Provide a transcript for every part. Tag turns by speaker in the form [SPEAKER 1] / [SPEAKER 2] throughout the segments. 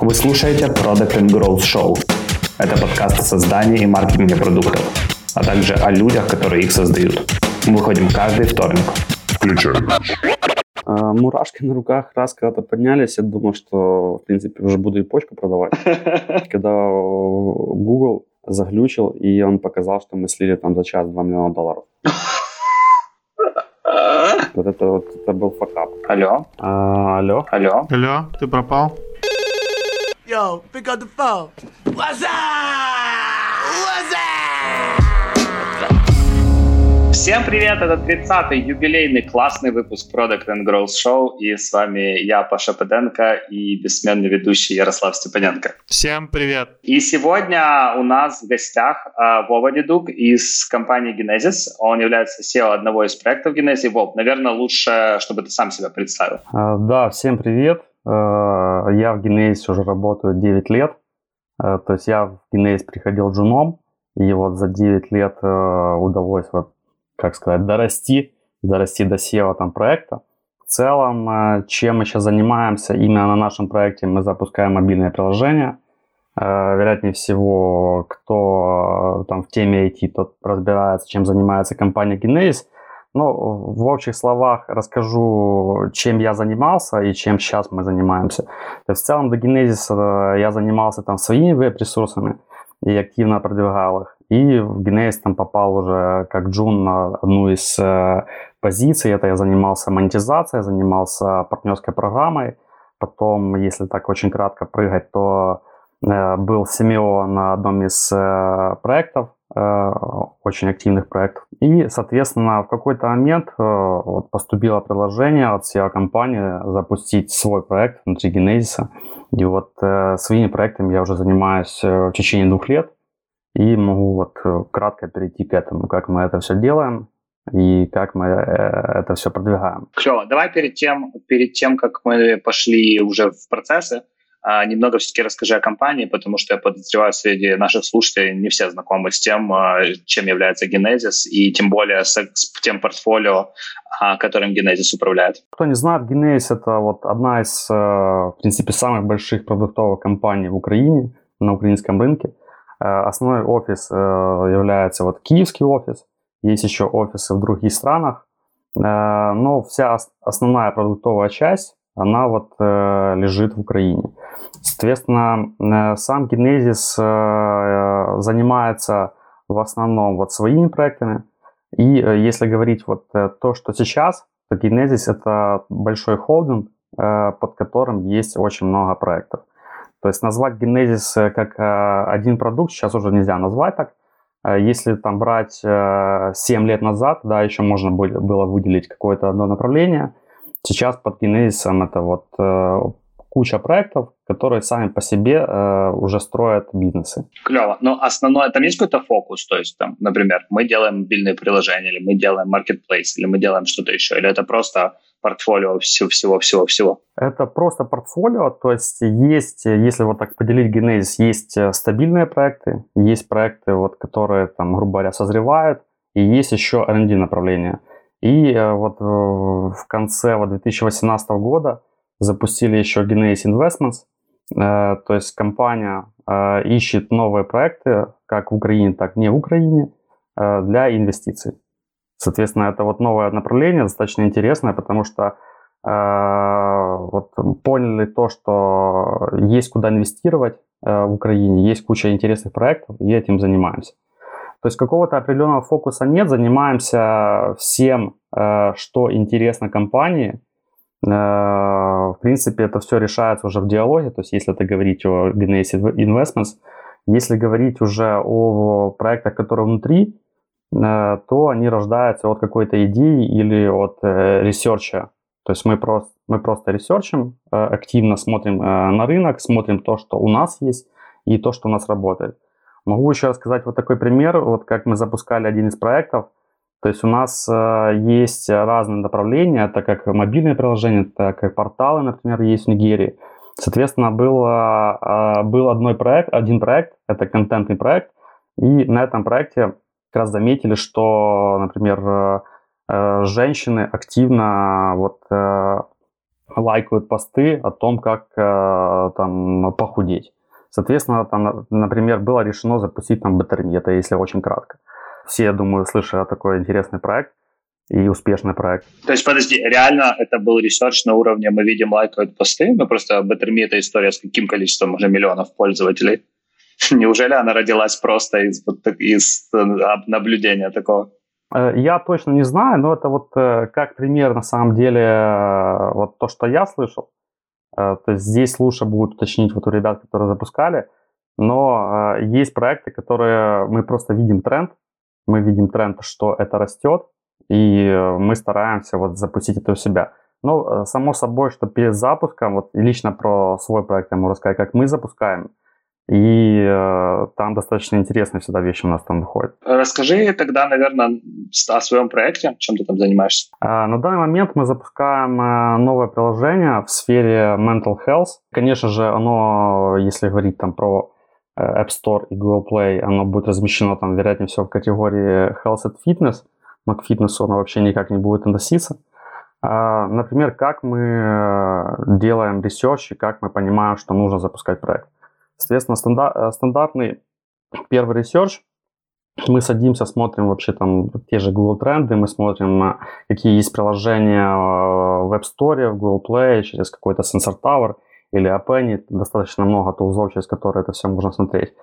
[SPEAKER 1] Вы слушаете Product and Growth Show. Это подкаст о создании и маркетинге продуктов, а также о людях, которые их создают. Мы выходим каждый вторник. Включай.
[SPEAKER 2] А, мурашки на руках раз когда-то поднялись, я думал, что, в принципе, уже буду и почку продавать. Когда Google заглючил, и он показал, что мы слили там за час 2 миллиона долларов. Вот это вот это был факап.
[SPEAKER 1] Алло.
[SPEAKER 2] А, алло.
[SPEAKER 1] Алло.
[SPEAKER 3] Алло, ты пропал?
[SPEAKER 4] Yo, pick up the phone. What's up? What's up?
[SPEAKER 1] Всем привет, это 30-й юбилейный классный выпуск Product and Growth Show, и с вами я, Паша Педенко, и бессменный ведущий Ярослав Степаненко.
[SPEAKER 3] Всем привет.
[SPEAKER 1] И сегодня у нас в гостях э, Вова Дедук из компании Genesis. Он является SEO одного из проектов Genesis. Вов, наверное, лучше, чтобы ты сам себя представил.
[SPEAKER 2] А, да, всем привет. А, я в Genesis уже работаю 9 лет. А, то есть я в Genesis приходил джуном, и вот за 9 лет удалось вот как сказать, дорасти, дорасти до SEO там проекта. В целом, э, чем мы сейчас занимаемся, именно на нашем проекте мы запускаем мобильное приложение. Э, вероятнее всего, кто э, там в теме IT, тот разбирается, чем занимается компания Genesis. Но в общих словах расскажу, чем я занимался и чем сейчас мы занимаемся. То есть в целом до Genesis я занимался там своими веб-ресурсами и активно продвигал их. И в Genesis там попал уже как джун на одну из э, позиций. Это я занимался монетизацией, занимался партнерской программой. Потом, если так очень кратко прыгать, то э, был семио на одном из э, проектов, э, очень активных проектов. И, соответственно, в какой-то момент э, поступило предложение от SEO-компании запустить свой проект внутри Genesis. И вот э, своими проектами я уже занимаюсь э, в течение двух лет. И могу вот э, кратко перейти к этому, как мы это все делаем и как мы э, это все продвигаем.
[SPEAKER 1] Клево. Давай перед тем, перед тем, как мы пошли уже в процессы, немного все-таки расскажи о компании, потому что я подозреваю, среди наших слушателей не все знакомы с тем, а, чем является Genesis, и тем более с, тем портфолио, а, которым Genesis управляет.
[SPEAKER 2] Кто не знает, Genesis это вот одна из, э, в принципе, самых больших продуктовых компаний в Украине, на украинском рынке. Э, основной офис э, является вот киевский офис, есть еще офисы в других странах, но вся основная продуктовая часть, она вот лежит в Украине. Соответственно, сам Genesis занимается в основном вот своими проектами. И если говорить вот то, что сейчас, то Genesis это большой холдинг, под которым есть очень много проектов. То есть назвать э, как э, один продукт сейчас уже нельзя назвать так. Э, если там брать 7 лет назад, да, еще можно было выделить какое-то одно направление. Сейчас под Genesis это вот куча проектов, которые сами по себе э, уже строят бизнесы.
[SPEAKER 1] Клево. Но основное, там есть какой-то фокус? То есть, там, например, мы делаем мобильные приложения, или мы делаем marketplace, или мы делаем что-то еще, или это просто портфолио всего-всего-всего-всего?
[SPEAKER 2] Это просто портфолио, то есть есть, если вот так поделить Genesis, есть э, стабильные проекты, есть проекты, вот, которые, там, грубо говоря, созревают, и есть еще R&D направление. И э, вот э, в конце вот, 2018 года запустили еще Genesis Investments, то есть компания ищет новые проекты, как в Украине, так и не в Украине, для инвестиций. Соответственно, это вот новое направление, достаточно интересное, потому что э, вот поняли то, что есть куда инвестировать э, в Украине, есть куча интересных проектов, и этим занимаемся. То есть какого-то определенного фокуса нет, занимаемся всем, э, что интересно компании. Э, в принципе, это все решается уже в диалоге, то есть если это говорить о Genesis Investments, если говорить уже о проектах, которые внутри, Э, то они рождаются от какой-то идеи или от э, research а. То есть мы просто, мы просто ресерчим, активно смотрим на рынок, смотрим то, что у нас есть, и то, что у нас работает. Могу еще рассказать вот такой пример, вот как мы запускали один из проектов. То есть у нас есть разные направления, это как мобильные приложения, так как порталы, например, есть в Нигерии. Соответственно, был, был одной проект, один проект, это контентный проект, и на этом проекте как раз заметили, что, например, э, э, женщины активно вот э, лайкают посты о том, как э, там похудеть. Соответственно, там, например, было решено запустить там Betterme, это если очень кратко. Все, я думаю, слышали о такой интересный проект и успешный проект.
[SPEAKER 1] То есть, подожди, реально это был research на уровне, мы видим лайкают посты, мы просто Betterme это история с каким количеством уже миллионов пользователей? Неужели она родилась просто из, из э, наблюдения такого?
[SPEAKER 2] Э, я точно не знаю, но это вот э, как пример на самом деле вот то, что я слышал. То есть здесь лучше будет уточнить вот у ребят, которые запускали. Но есть проекты, которые мы просто видим тренд. Мы видим тренд, что это растет, и мы стараемся вот запустить это у себя. Но само собой, что перед запуском, вот лично про свой проект я могу рассказать, как мы запускаем – и э, там достаточно интересные всегда вещи у нас там выходят.
[SPEAKER 1] Расскажи тогда, наверное, о своем проекте, чем ты там занимаешься.
[SPEAKER 2] А, на данный момент мы запускаем э, новое приложение в сфере mental health. Конечно же, оно, если говорить там про э, App Store и Google Play, оно будет размещено там, вероятнее всего, в категории Health and Fitness, но к фитнесу оно вообще никак не будет относиться. А, например, как мы э, делаем research и как мы понимаем, что нужно запускать проект. Соответственно, стандар, э, стандартный первый research, мы садимся, смотрим вообще там те же Google тренды, мы смотрим, какие есть приложения э, в App Store, в Google Play, через какой-то Sensor Tower или App достаточно много тулзов, через которые это все можно смотреть.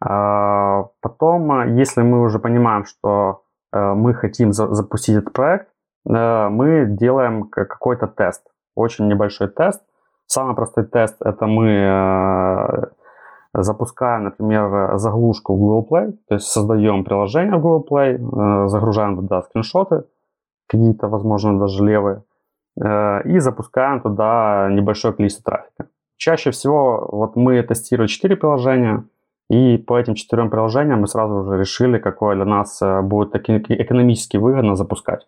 [SPEAKER 2] А, потом, э, если мы уже понимаем, что мы хотим запустить этот проект, мы делаем какой-то тест, очень небольшой тест. Самый простой тест – это мы запускаем, например, заглушку в Google Play, то есть создаем приложение в Google Play, э, загружаем туда скриншоты, какие-то, возможно, даже левые, э, и запускаем туда небольшое количество трафика. Чаще всего вот мы тестируем 4 приложения, и по этим четырем приложениям мы сразу уже решили, какое для нас э, будет экономически выгодно запускать.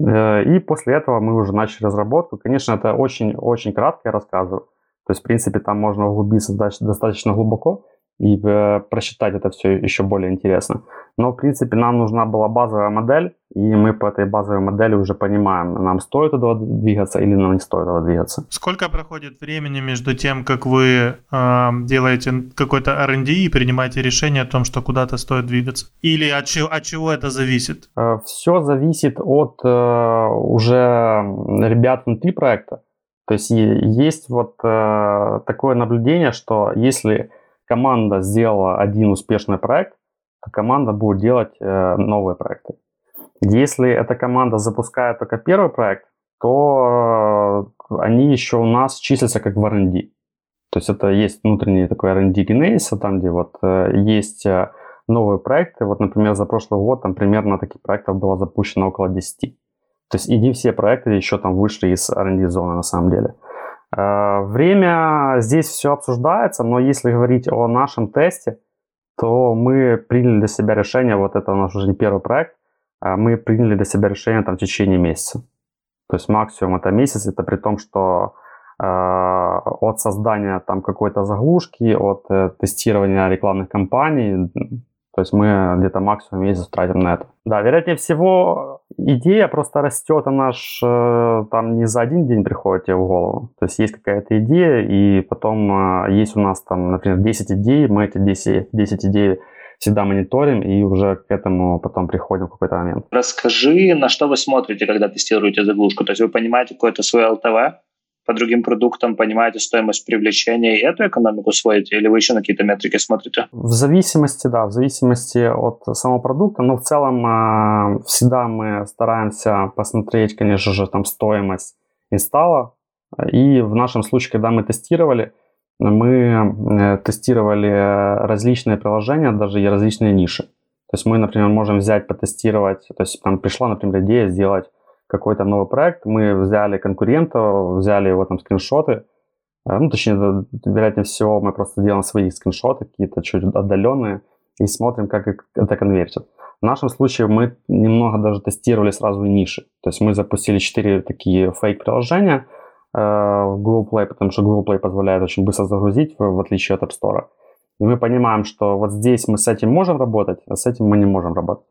[SPEAKER 2] И после этого мы уже начали разработку. Конечно, это очень-очень кратко я рассказываю. То есть, в принципе, там можно углубиться достаточно глубоко и э, просчитать это все еще более интересно. Но, в принципе, нам нужна была базовая модель, и мы по этой базовой модели уже понимаем, нам стоит туда двигаться или нам не стоит туда двигаться.
[SPEAKER 3] Сколько проходит времени между тем, как вы э, делаете какой-то R&D и принимаете решение о том, что куда-то стоит двигаться? Или от чего, от чего это зависит?
[SPEAKER 2] Э, все зависит от э, уже ребят внутри проекта. То есть есть вот э, такое наблюдение, что если команда сделала один успешный проект, то команда будет делать э, новые проекты. Если эта команда запускает только первый проект, то э, они еще у нас числятся как в R&D. То есть это есть внутренний такой R&D генезис, там где вот э, есть э, новые проекты. Вот, например, за прошлый год там примерно таких проектов было запущено около 10. То есть и не все проекты еще там вышли из R&D зоны на самом деле. Э, время здесь все обсуждается, но если говорить о нашем тесте, то мы приняли для себя решение, вот это у нас уже не первый проект, а мы приняли для себя решение там в течение месяца. То есть максимум это месяц, это при том, что э, от создания там какой-то заглушки, от э, тестирования рекламных кампаний, то есть мы где-то максимум месяц тратим на это. Да, вероятнее всего, идея просто растет, она ж э, там не за один день приходит тебе в голову. То есть есть какая-то идея, и потом э, есть у нас там, например, 10 идей, мы эти 10, 10 идей всегда мониторим и уже к этому потом приходим в какой-то момент.
[SPEAKER 1] Расскажи, на что вы смотрите, когда тестируете заглушку? То есть вы понимаете какое-то свое ЛТВ, по другим продуктам понимаете стоимость привлечения и эту экономику сводите, или вы еще на какие-то метрики смотрите?
[SPEAKER 2] В зависимости, да, в зависимости от самого продукта, но в целом э, всегда мы стараемся посмотреть, конечно же, там стоимость инсталла, и в нашем случае, когда мы тестировали, мы э, тестировали различные приложения, даже и различные ниши. То есть мы, например, можем взять, потестировать, то есть там пришла, например, идея сделать какой-то новый проект, мы взяли конкурента, взяли его там скриншоты, э, ну, точнее, вероятнее всего, мы просто делаем свои скриншоты, какие-то чуть отдаленные, и смотрим, как это конвертит. В нашем случае мы немного даже тестировали сразу ниши. То есть мы запустили 4 такие фейк-приложения э, в Google Play, потому что Google Play позволяет очень быстро загрузить, в, в отличие от App Store. И мы понимаем, что вот здесь мы с этим можем работать, а с этим мы не можем работать.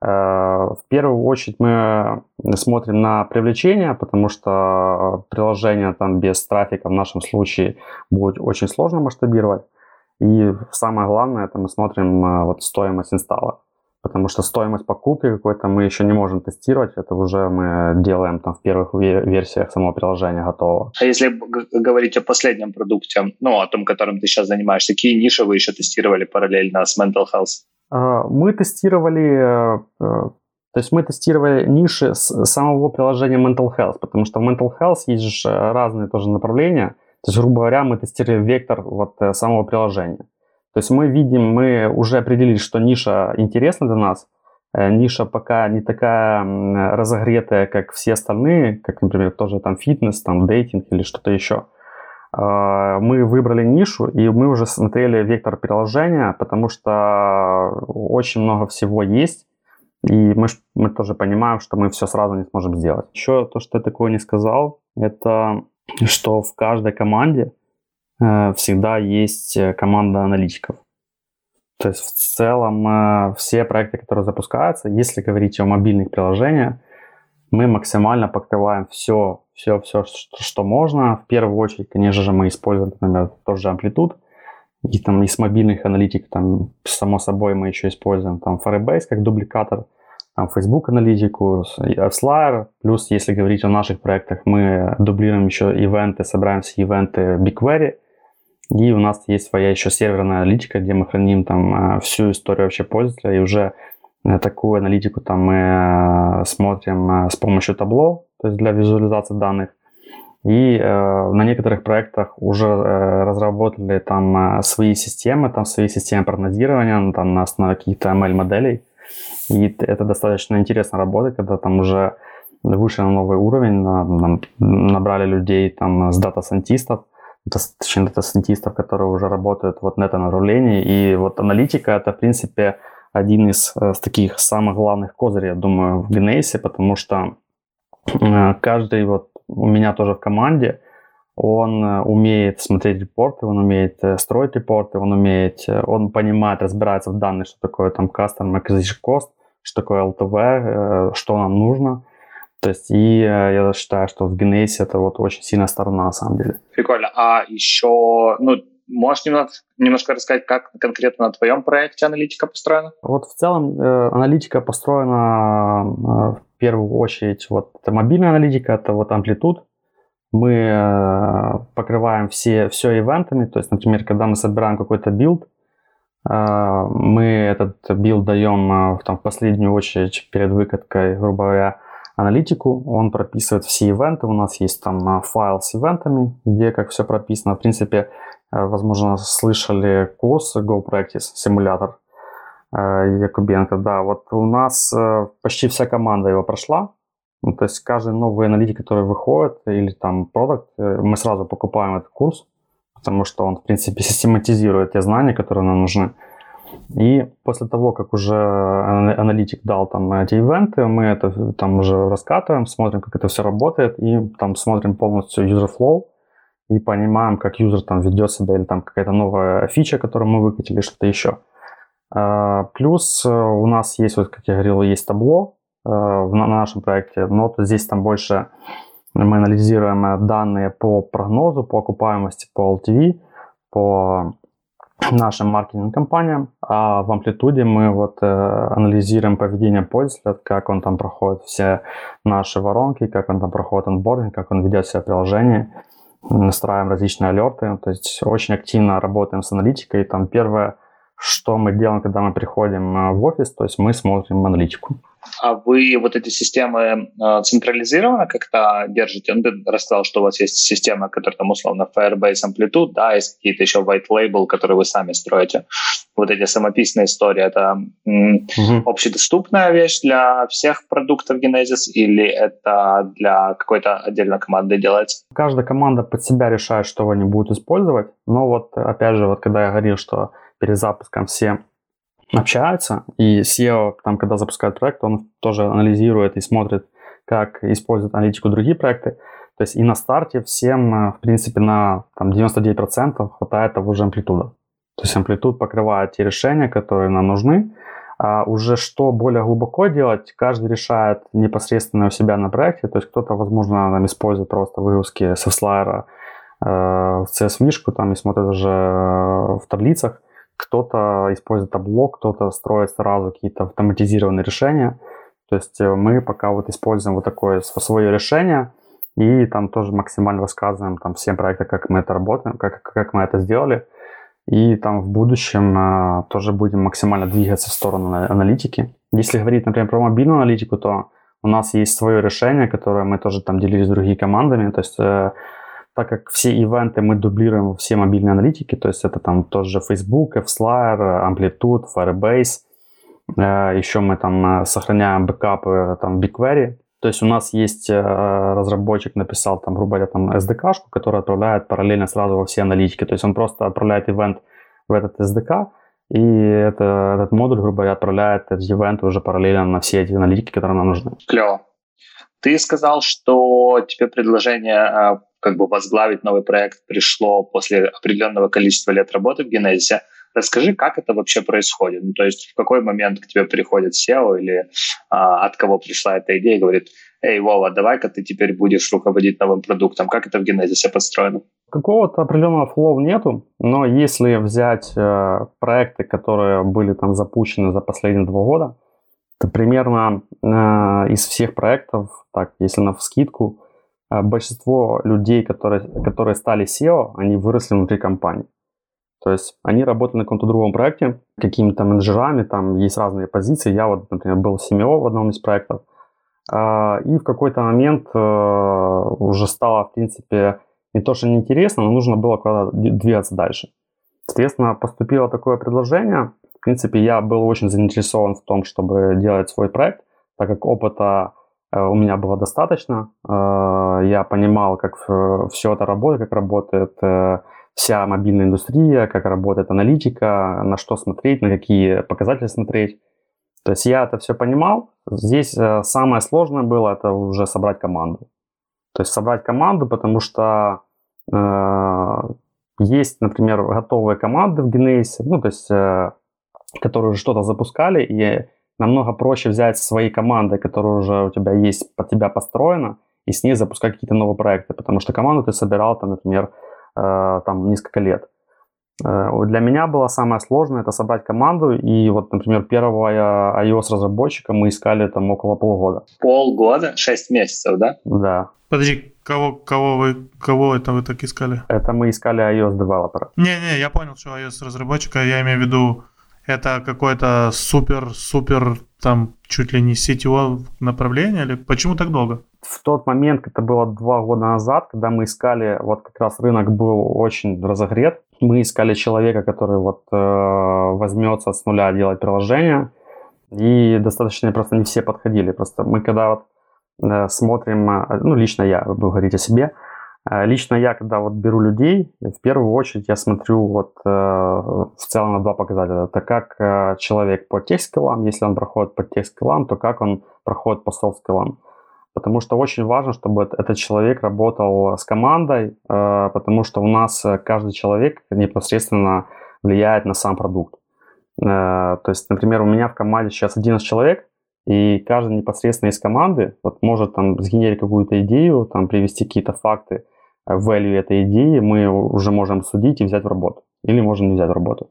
[SPEAKER 2] В первую очередь мы смотрим на привлечение, потому что приложение там без трафика в нашем случае будет очень сложно масштабировать. И самое главное, это мы смотрим вот стоимость инсталла потому что стоимость покупки какой-то мы еще не можем тестировать, это уже мы делаем там в первых версиях самого приложения готово.
[SPEAKER 1] А если говорить о последнем продукте, ну, о том, которым ты сейчас занимаешься, какие ниши вы еще тестировали параллельно с Mental Health?
[SPEAKER 2] А, мы тестировали, э, э, то есть мы тестировали ниши с самого приложения Mental Health, потому что в Mental Health есть же разные тоже направления. То есть, грубо говоря, мы тестировали вектор вот э, самого приложения. То есть мы видим, мы уже определили, что ниша интересна для нас. Ниша пока не такая разогретая, как все остальные, как, например, тоже там фитнес, там дейтинг или что-то еще. Э, мы выбрали нишу, и мы уже смотрели вектор приложения, потому что очень много всего есть, и мы, мы тоже понимаем, что мы все сразу не сможем сделать. Еще то, что я такое не сказал, это что в каждой команде Э, всегда есть э, команда аналитиков. То есть в целом э, все проекты, которые запускаются, если говорить о мобильных приложениях, мы максимально покрываем все, все, все, что, что можно. В первую очередь, конечно же, мы используем, например, тот же амплитуд. И там из мобильных аналитик, там, само собой, мы еще используем там Firebase как дубликатор, там, Facebook аналитику, Slayer. Плюс, если говорить о наших проектах, мы дублируем еще ивенты, собираем все ивенты BigQuery – и у нас есть своя еще серверная аналитика, где мы храним там э, всю историю вообще пользователя, и уже такую аналитику там мы э, смотрим с помощью Tableau, то есть для визуализации данных. И э, на некоторых проектах уже э, разработали там свои системы, там свои системы прогнозирования, ну, там на основе каких-то ML-моделей. И это достаточно интересно работать, когда там уже вышли на новый уровень, на, набрали людей там с дата-сантистов, точнее, дата-сайентистов, которые уже работают вот на этом направлении. И вот аналитика — это, в принципе, один из э, таких самых главных козырей, я думаю, в Генесе, потому что э, каждый вот у меня тоже в команде, он э, умеет смотреть репорты, он умеет строить репорты, он умеет, он понимает, разбирается в данных, что такое там Customer Acquisition Cost, что такое LTV, что нам нужно – то есть, и э, я считаю, что в Генесе это вот очень сильная сторона на самом деле.
[SPEAKER 1] Прикольно. А еще, ну, Можешь немного, немножко рассказать, как конкретно на твоем проекте аналитика построена?
[SPEAKER 2] Вот в целом э, аналитика построена э, в первую очередь, вот это мобильная аналитика, это вот амплитуд. Мы э, покрываем все, все ивентами, то есть, например, когда мы собираем какой-то build, э, мы этот build даем э, там, в последнюю очередь перед выкаткой, грубо говоря, аналитику, он прописывает все ивенты, у нас есть там а, файл с ивентами, где как все прописано. В принципе, э, возможно, слышали курс Go Practice симулятор э, Якубенко. Да, вот у нас э, почти вся команда его прошла. Ну, то есть каждый новый аналитик, который выходит, или там продукт, мы сразу покупаем этот курс, потому что он, в принципе, систематизирует те знания, которые нам нужны. И после того, как уже аналитик дал там эти ивенты, мы это там уже раскатываем, смотрим, как это все работает, и там смотрим полностью user flow, и понимаем, как юзер там ведет себя, или там какая-то новая фича, которую мы выкатили, что-то еще. А, плюс э, у нас есть, вот как я говорил, есть табло э, на нашем проекте, но здесь там больше мы анализируем данные по прогнозу, по окупаемости, по LTV, по нашим маркетинговым компаниям, а в амплитуде мы вот э, анализируем поведение пользователя, как он там проходит все наши воронки, как он там проходит онбординг, как он ведет себя в приложении, настраиваем различные алерты, то есть очень активно работаем с аналитикой. Там первое, что мы делаем, когда мы приходим э, в офис, то есть мы смотрим аналитику.
[SPEAKER 1] А вы вот эти системы э, централизированно как-то держите? Ну, ты рассказал, что у вас есть система, которая там условно Firebase Amplitude, да, есть какие-то еще white label, которые вы сами строите. Вот эти самописные истории, это угу. общедоступная вещь для всех продуктов Genesis или это для какой-то отдельной команды делается?
[SPEAKER 2] Каждая команда под себя решает, что они будут использовать. Но вот, опять же, вот когда я говорил, что перед запуском все общаются, и SEO, там, когда запускает проект, он тоже анализирует и смотрит, как используют аналитику другие проекты. То есть и на старте всем, э, в принципе, на там, 99% хватает того же амплитуда. То есть амплитуд покрывает те решения, которые нам нужны, А уже что более глубоко делать, каждый решает непосредственно у себя на проекте. То есть кто-то, возможно, там, использует просто выгрузки с Flyer э, в CSV-шку там, и смотрит уже в таблицах. Кто-то использует табло, кто-то строит сразу какие-то автоматизированные решения. То есть э, мы пока вот используем вот такое свое решение – и там тоже максимально рассказываем там всем проектам, как мы это работаем, как, как мы это сделали. И там в будущем э, тоже будем максимально двигаться в сторону аналитики. Если говорить, например, про мобильную аналитику, то у нас есть свое решение, которое мы тоже там делились с другими командами. То есть э, так как все ивенты мы дублируем все мобильные аналитики, то есть это там тоже Facebook, FSlyer, Amplitude, Firebase. Э, еще мы там э, сохраняем бэкапы там BigQuery. То есть у нас есть э, разработчик, написал там, грубо говоря, там SDK-шку, которая отправляет параллельно сразу во все аналитики. То есть он просто отправляет ивент в этот SDK, и это, этот модуль, грубо говоря, отправляет этот ивент уже параллельно на все эти аналитики, которые нам нужны.
[SPEAKER 1] Клево. Ты сказал, что тебе предложение э, как бы возглавить новый проект пришло после определенного количества лет работы в Генезисе. Расскажи, как это вообще происходит? Ну, то есть в какой момент к тебе приходит SEO или а, от кого пришла эта идея и говорит, эй, Вова, давай-ка ты теперь будешь руководить новым продуктом. Как это в Генезисе построено?
[SPEAKER 2] Какого-то определенного флоу нету, но если взять э, проекты, которые были там запущены за последние два года, то примерно э, из всех проектов, так, если на вскидку, большинство людей, которые, которые стали SEO, они выросли внутри компании. То есть они работают на каком-то другом проекте, какими-то менеджерами, там есть разные позиции. Я вот, например, был CMO в одном из проектов. А, и в какой-то момент э, уже стало, в принципе, не то, что неинтересно, но нужно было куда-то двигаться дальше. Соответственно, поступило такое предложение. В принципе, я был очень заинтересован в том, чтобы делать свой проект, так как опыта у меня было достаточно. Э, я понимал, как все это работает, как работает вся мобильная индустрия, как работает аналитика, на что смотреть, на какие показатели смотреть. То есть я это все понимал. Здесь э, самое сложное было это уже собрать команду. То есть собрать команду, потому что э, есть, например, готовые команды в Genesis, ну, то есть, э, которые уже что-то запускали, и намного проще взять свои команды, которые уже у тебя есть, под тебя построена, и с ней запускать какие-то новые проекты, потому что команду ты собирал, там, например, Э, там несколько лет. Э, для меня было самое сложное это собрать команду, и вот, например, первого iOS-разработчика мы искали там около полгода.
[SPEAKER 1] Полгода? Шесть месяцев, да?
[SPEAKER 2] Да.
[SPEAKER 3] Подожди, кого, кого, вы, кого это вы так искали?
[SPEAKER 2] Это мы искали iOS-девелопера.
[SPEAKER 3] Не-не, я понял, что iOS-разработчика, я имею в виду, это какой-то супер-супер там чуть ли не сетевое направление, или почему так долго?
[SPEAKER 2] в тот момент, это было два года назад, когда мы искали, вот как раз рынок был очень разогрет, мы искали человека, который вот э, возьмется с нуля делать приложение, и достаточно просто не все подходили. Просто мы когда вот э, смотрим, э, ну лично я, буду говорить о себе, лично я, когда вот беру людей, в первую очередь я смотрю вот э, в целом на два показателя. Это как э, человек по тех-скиллам, если он проходит по тех-скиллам, то как он проходит по софт-скиллам потому что очень важно, чтобы этот человек работал с командой, э, потому что у нас э, каждый человек непосредственно влияет на сам продукт. Э, то есть, например, у меня в команде сейчас 11 человек, и каждый непосредственно из команды вот может там сгенерить какую-то идею, там привести какие-то факты, value этой идеи, мы уже можем судить и взять в работу. Или можем не взять в работу.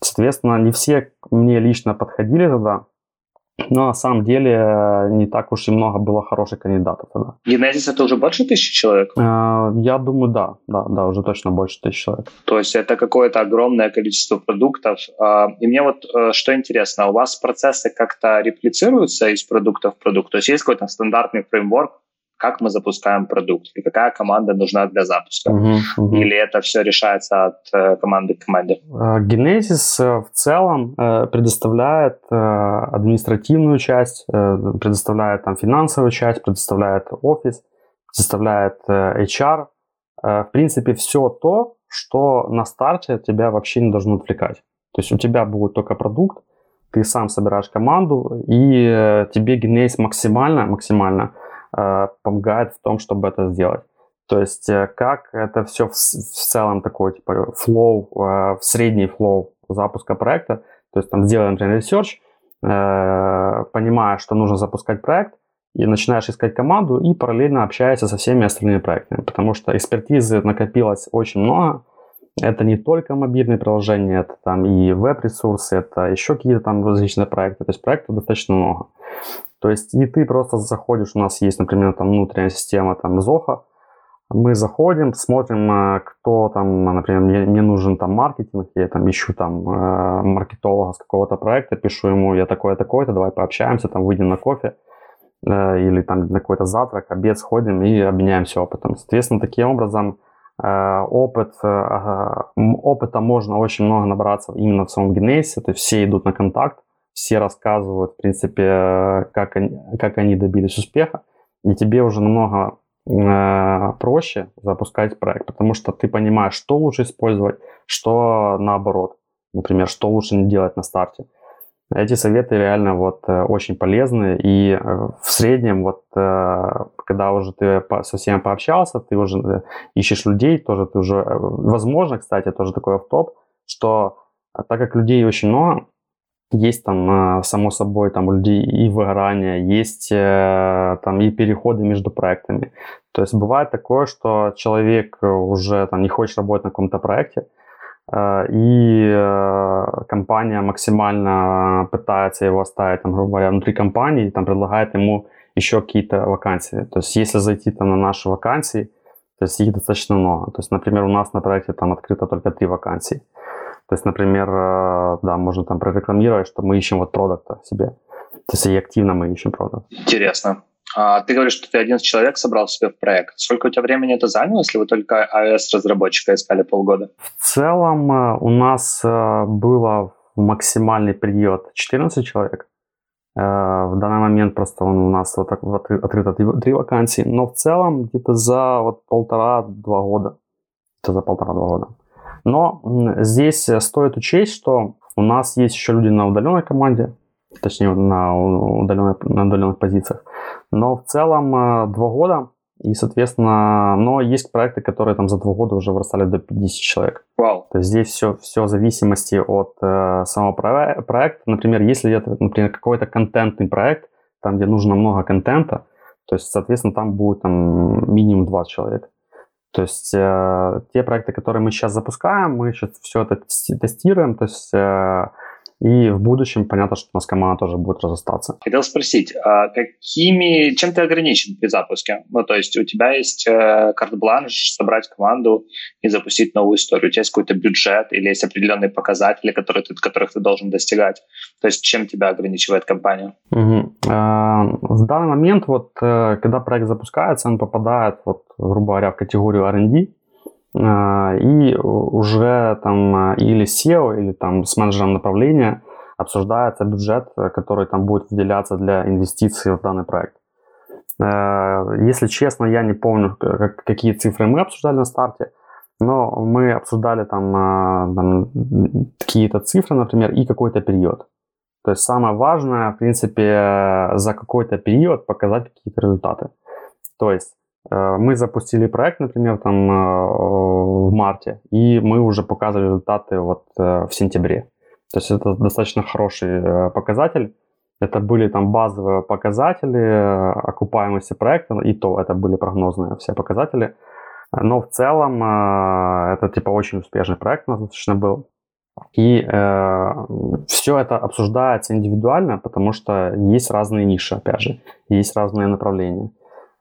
[SPEAKER 2] Соответственно, не все мне лично подходили тогда, но на самом деле э, не так уж и много было хороших кандидатов тогда.
[SPEAKER 1] Генезис это уже больше тысячи человек?
[SPEAKER 2] Э, я думаю, да, да, да, уже точно больше тысячи человек.
[SPEAKER 1] То есть это какое-то огромное количество продуктов. А, и мне вот э, что интересно, у вас процессы как-то реплицируются из продукта в продукт? То есть есть какой-то стандартный фреймворк, как мы запускаем продукт, и какая команда нужна для запуска. Uh-huh, uh-huh. Или это все решается от э, команды к команде?
[SPEAKER 2] Genesis э, в целом э, предоставляет э, административную часть, э, предоставляет там финансовую часть, предоставляет офис, предоставляет э, HR. Э, в принципе, все то, что на старте тебя вообще не должно отвлекать. То есть у тебя будет только продукт, ты сам собираешь команду, и э, тебе Genesis максимально, максимально Э, помогает в том, чтобы это сделать. То есть э, как это все в, в целом такой типа flow, э, в средний flow запуска проекта. То есть там сделаем, например, э, понимая, что нужно запускать проект, и начинаешь искать команду и параллельно общаешься со всеми остальными проектами, потому что экспертизы накопилось очень много. Это не только мобильные приложения, это там и веб-ресурсы, это еще какие-то там различные проекты. То есть проектов достаточно много. То есть и ты просто заходишь, у нас есть, например, там внутренняя система там Zoho, мы заходим, смотрим, э, кто там, например, мне, мне нужен там маркетинг, я там ищу там э, маркетолога с какого-то проекта, пишу ему, я такой-такой-то, давай пообщаемся, там выйдем на кофе э, или там на какой-то завтрак, обед сходим и обменяемся опытом. Соответственно, таким образом опыт, опыта можно очень много набраться именно в самом генезисе, то есть все идут на контакт, все рассказывают, в принципе, как они, как они добились успеха, и тебе уже намного Э, проще запускать проект, потому что ты понимаешь, что лучше использовать, что наоборот. Например, что лучше не делать на старте. Эти советы реально вот э, очень полезны, и э, в среднем вот когда уже ты со всеми пообщался, ты уже ищешь людей, тоже ты уже, возможно, кстати, тоже такой автоп, что так как людей очень много, есть там, само собой, там у людей и выгорание, есть э, там и переходы между проектами. То есть бывает такое, что человек уже там не хочет работать на каком-то проекте, э, и э, компания максимально пытается его оставить, там, грубо говоря, внутри компании, там предлагает ему еще какие-то вакансии. То есть если зайти там на наши вакансии, то есть их достаточно много. То есть, например, у нас на проекте там открыто только три вакансии. То есть, например, э, да, можно там прорекламировать, что мы ищем вот продукта себе. То есть и активно мы ищем продукт.
[SPEAKER 1] Интересно. А ты говоришь, что ты один человек собрал себе в проект. Сколько у тебя времени это заняло, если вы только iOS-разработчика искали полгода?
[SPEAKER 2] В целом э, у нас э, было в максимальный период 14 человек. В данный момент просто он у нас вот так вот открыто три вакансии, но в целом где-то за вот полтора-два года. Это за полтора-два года. Но здесь э, стоит учесть, что у нас есть еще люди на удаленной команде, точнее на, удаленной, на удаленных позициях. Но в целом э, два года, и, соответственно, но есть проекты, которые там за два года уже вырастали до 50 человек.
[SPEAKER 1] Wow.
[SPEAKER 2] То есть здесь все, все в зависимости от э, самого проекта. Например, если это, например, какой-то контентный проект, там, где нужно много контента, то есть, соответственно, там будет там минимум 20 человек. То есть э, те проекты, которые мы сейчас запускаем, мы сейчас все это тестируем, то есть э, и в будущем понятно, что у нас команда тоже будет разостаться.
[SPEAKER 1] Хотел спросить, а какими, чем ты ограничен при запуске? Ну, то есть у тебя есть э, карт-бланш собрать команду и запустить новую историю. У тебя есть какой-то бюджет или есть определенные показатели, которые ты, которых ты должен достигать. То есть чем тебя ограничивает компания?
[SPEAKER 2] Угу. В данный момент, вот, э, когда проект запускается, он попадает, вот, грубо говоря, в категорию R&D, а, и уже там а, или SEO, или там с менеджером направления обсуждается бюджет, который там будет выделяться для инвестиций в данный проект. А, если честно, я не помню, какие цифры мы обсуждали на старте, но мы обсуждали там, там какие-то цифры, например, и какой-то период. То есть самое важное, в принципе, за какой-то период показать какие-то результаты. То есть Э, мы запустили проект, например, там э, в марте, и мы уже показывали результаты вот э, в сентябре. То есть это достаточно хороший показатель. Это были там базовые показатели окупаемости проекта, и то это были прогнозные все показатели. Но в целом это типа очень успешный проект у нас достаточно был. И э, все это обсуждается индивидуально, потому что есть разные ниши, опять же, есть разные направления.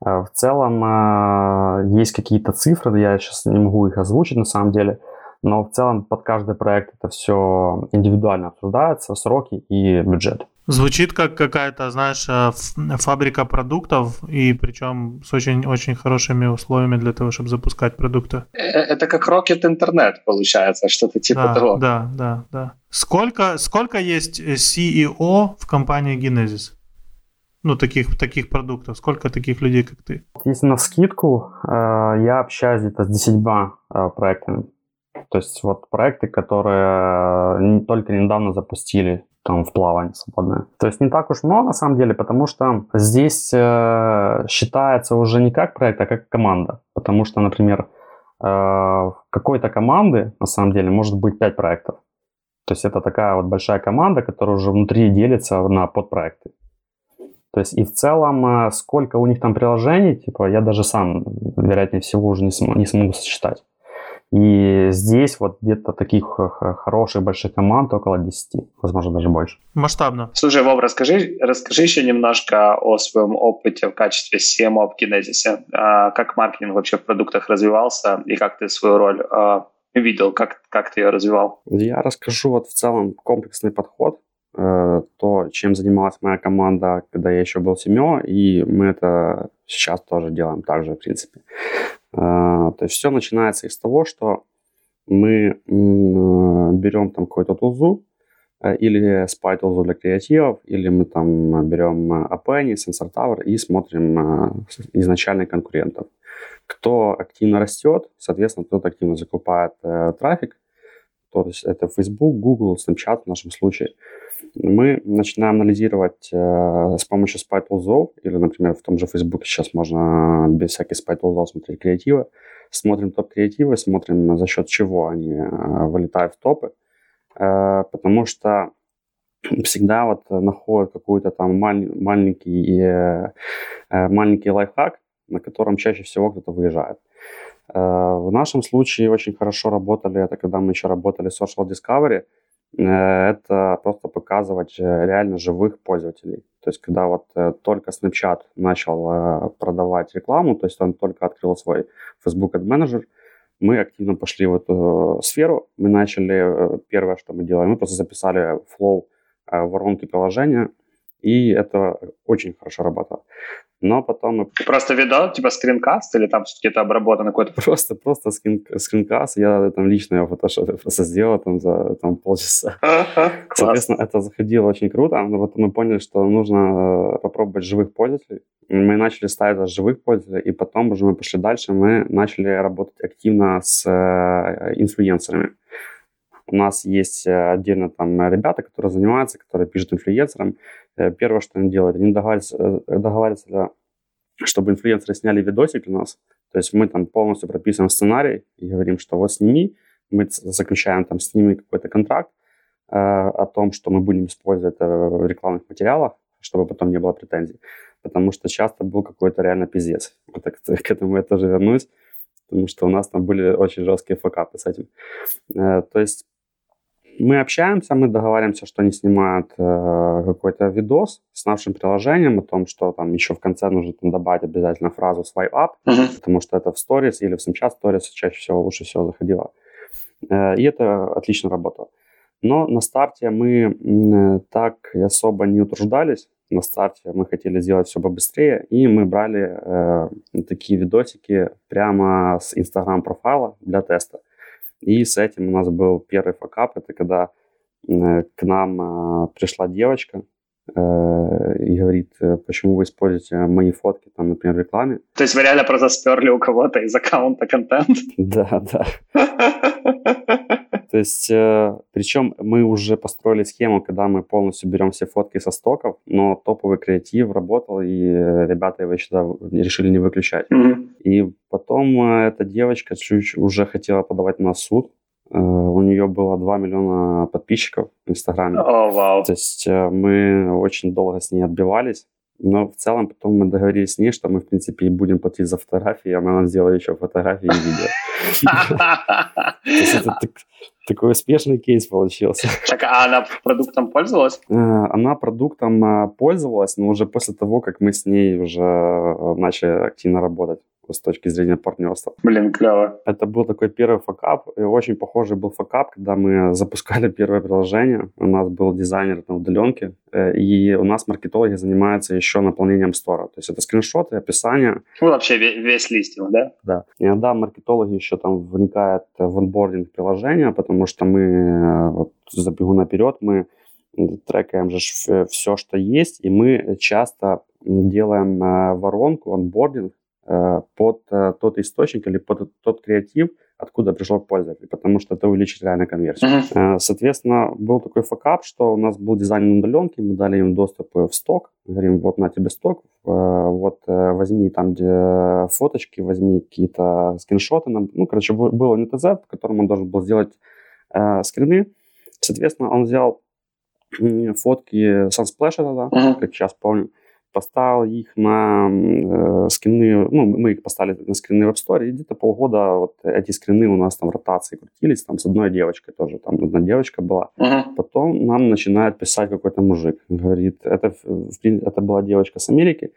[SPEAKER 2] Э, в целом э, есть какие-то цифры, я сейчас не могу их озвучить на самом деле, но в целом под каждый проект это все индивидуально обсуждается, сроки и бюджет.
[SPEAKER 3] Звучит как какая-то, знаешь, э, фабрика продуктов, и причем с очень-очень хорошими условиями для того, чтобы запускать продукты.
[SPEAKER 1] Это как Rocket Internet, получается, что-то типа
[SPEAKER 3] да,
[SPEAKER 1] того.
[SPEAKER 3] Да, да, да. Сколько, сколько есть CEO в компании Genesis? Ну, таких, таких продуктов? Сколько таких людей, как ты?
[SPEAKER 2] Если на скидку, э, я общаюсь где-то с 10 э, проектами. То есть вот проекты, которые не, только недавно запустили там в плавание свободное. То есть не так уж много на самом деле, потому что здесь э, считается уже не как проект, а как команда. Потому что, например, э, какой-то команды на самом деле может быть 5 проектов. То есть это такая вот большая команда, которая уже внутри делится на подпроекты. То есть и в целом, э, сколько у них там приложений, типа, я даже сам, вероятнее всего, уже не, см- не смогу сосчитать. И здесь вот где-то таких хороших больших команд около 10, возможно, даже больше.
[SPEAKER 3] Масштабно.
[SPEAKER 1] Слушай, Вов, расскажи, расскажи еще немножко о своем опыте в качестве CMO в Kinesis. А, как маркетинг вообще в продуктах развивался и как ты свою роль а, видел, как, как ты ее развивал?
[SPEAKER 2] Я расскажу вот в целом комплексный подход, то, чем занималась моя команда, когда я еще был CMO, и мы это сейчас тоже делаем так же, в принципе. А, то есть все начинается из того, что мы берем там какую-то тулзу, э, или spy тулзу для креативов, или мы там берем Appenny, Sensor Tower и смотрим э, изначальных конкурентов. Кто активно растет, соответственно, тот активно закупает э, трафик, то есть это Facebook, Google, Snapchat в нашем случае. Мы начинаем анализировать э, с помощью тулзов, или, например, в том же Facebook сейчас можно без всяких тулзов смотреть креативы. Смотрим топ-креативы, смотрим, за счет чего они э, вылетают в топы. Э, потому что всегда вот находят какой-то там маль- маленький, э, маленький лайфхак, на котором чаще всего кто-то выезжает. Э, в нашем случае очень хорошо работали, это когда мы еще работали в Social Discovery, э, это просто показывать э, реально живых пользователей. То есть, когда вот только Snapchat начал продавать рекламу, то есть он только открыл свой Facebook Ad Manager, мы активно пошли в эту сферу. Мы начали, первое, что мы делаем, мы просто записали flow воронки приложения, и это очень хорошо работало. Но потом мы...
[SPEAKER 1] Ты просто видал, типа, скринкаст или там где-то обработано какой-то?
[SPEAKER 2] Просто, просто скрин, скринкаст. Я там лично его фотошопе просто сделал там за там, полчаса. Соответственно, это заходило очень круто, но потом мы поняли, что нужно э, попробовать живых пользователей. Мы начали ставить за живых пользователей, и потом уже мы пошли дальше, мы начали работать активно с э, инфлюенсерами. У нас есть э, отдельно там ребята, которые занимаются, которые пишут инфлюенсерам. Э, первое, что они делают, они договариваются, э, договариваются чтобы инфлюенсеры сняли видосик у нас. То есть мы там полностью прописываем сценарий и говорим, что вот сними, мы заключаем там с ними какой-то контракт э, о том, что мы будем использовать это в рекламных материалах, чтобы потом не было претензий. Потому что часто был какой-то реально пиздец. Вот к, к этому я тоже вернусь, потому что у нас там были очень жесткие факапы с этим. Э, то есть мы общаемся, мы договариваемся, что они снимают э, какой-то видос с нашим приложением о том, что там еще в конце нужно там, добавить обязательно фразу swipe up, uh-huh. потому что это в Stories или в Snapchat Stories чаще всего лучше всего заходило. Э, и это отлично работало. Но на старте мы э, так особо не утруждались. На старте мы хотели сделать все побыстрее, и мы брали э, такие видосики прямо с Instagram профайла для теста. И с этим у нас был первый факап. Это когда э, к нам э, пришла девочка э, и говорит, почему вы используете мои фотки, там, например, в рекламе.
[SPEAKER 1] То есть вы реально просто сперли у кого-то из аккаунта контент?
[SPEAKER 2] Да, да. То есть, э, причем мы уже построили схему, когда мы полностью берем все фотки со стоков, но топовый креатив работал, и ребята его еще решили не выключать. И потом э, эта девочка чуть уже хотела подавать на суд. Э, у нее было 2 миллиона подписчиков в Инстаграме.
[SPEAKER 1] Oh, wow.
[SPEAKER 2] То есть мы очень долго с ней отбивались. Но в целом потом мы договорились с ней, что мы, в принципе, и будем платить за фотографии, а она нам сделала еще фотографии и видео. То есть это такой успешный кейс получился.
[SPEAKER 1] Так, а она продуктом пользовалась? Э,
[SPEAKER 2] она продуктом э, пользовалась, но уже после того, как мы с ней уже э, начали активно работать с точки зрения партнерства.
[SPEAKER 1] Блин, клево.
[SPEAKER 2] Это был такой первый факап, и очень похожий был факап, когда мы запускали первое приложение. У нас был дизайнер на удаленке, и у нас маркетологи занимаются еще наполнением стора. То есть это скриншоты, описание.
[SPEAKER 1] Ну, вообще весь листинг, да?
[SPEAKER 2] Да. Иногда маркетологи еще там вникают в онбординг приложения, потому что мы, э, вот забегу наперед, мы трекаем же все, что есть, и мы часто делаем э, воронку, онбординг э, под тот источник или под тот креатив, откуда пришел пользователь, потому что это увеличит реально конверсию. Uh-huh. Соответственно, был такой факап, что у нас был дизайн на удаленке, мы дали им доступ в сток, говорим, вот на тебе сток, вот возьми там где фоточки, возьми какие-то скриншоты. Нам, ну, короче, было не ТЗ, в котором он должен был сделать э, скрины. Соответственно, он взял фотки Sunsplash тогда, uh-huh. как сейчас помню, поставил их на э, скрины, ну, мы их поставили на скрины в App Store, и где-то полгода вот эти скрины у нас там в ротации крутились, там с одной девочкой тоже, там одна девочка была. Uh-huh. Потом нам начинает писать какой-то мужик, говорит, это, это была девочка с Америки,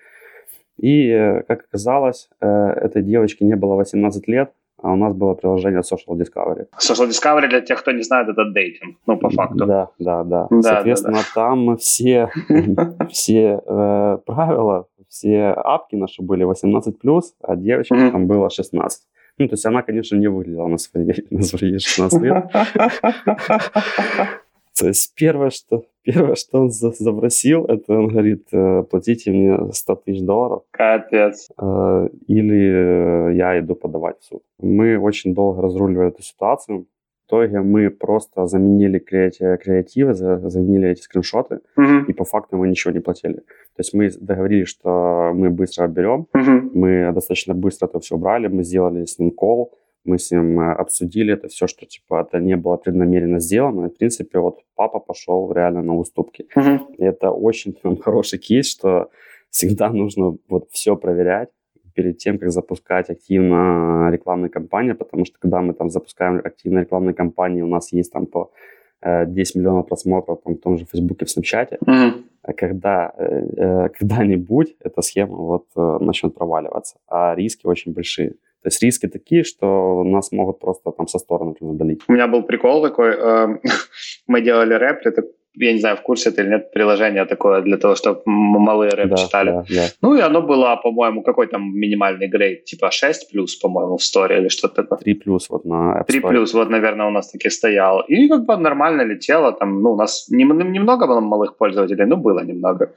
[SPEAKER 2] и, как оказалось, этой девочке не было 18 лет, а у нас было приложение Social Discovery.
[SPEAKER 1] Social Discovery, для тех, кто не знает, это дейтинг, ну, по факту.
[SPEAKER 2] Да, да, да. да Соответственно, да, да. там все, все э, правила, все апки наши были 18+, а девочкам там было 16. Ну, то есть она, конечно, не выглядела на свои, на свои 16 лет. То есть первое, что, первое, что он забросил, это он говорит, «Э, платите мне 100 тысяч долларов.
[SPEAKER 1] Капец.
[SPEAKER 2] Э, или э, я иду подавать в суд. Мы очень долго разруливали эту ситуацию. В итоге мы просто заменили креати- креативы, заменили эти скриншоты, угу. и по факту мы ничего не платили. То есть мы договорились, что мы быстро берем, угу. мы достаточно быстро это все убрали, мы сделали с ним кол, мы с ним э, обсудили это все, что типа это не было преднамеренно сделано. И, в принципе, вот папа пошел реально на уступки. Uh-huh. И это очень там, хороший кейс, что всегда нужно вот все проверять перед тем, как запускать активно рекламные кампании, потому что когда мы там запускаем активные рекламные кампании, у нас есть там по 10 э, миллионов просмотров там, в том же Фейсбуке, в Снапчате, uh-huh. а когда, э, когда-нибудь эта схема вот начнет проваливаться, а риски очень большие. То есть риски такие, что нас могут просто там со стороны удалить.
[SPEAKER 1] У меня был прикол такой. Э, мы делали рэп, это я не знаю, в курсе это или нет, приложение такое для того, чтобы малые рэп да, читали. Да, да. Ну, и оно было, по-моему, какой там минимальный grade, типа 6 плюс, по-моему, в сторе или что-то такое.
[SPEAKER 2] 3 плюс вот на App
[SPEAKER 1] 3 плюс, вот, наверное, у нас таки стоял. И как бы нормально летело, там, ну, у нас немного было малых пользователей, но было немного.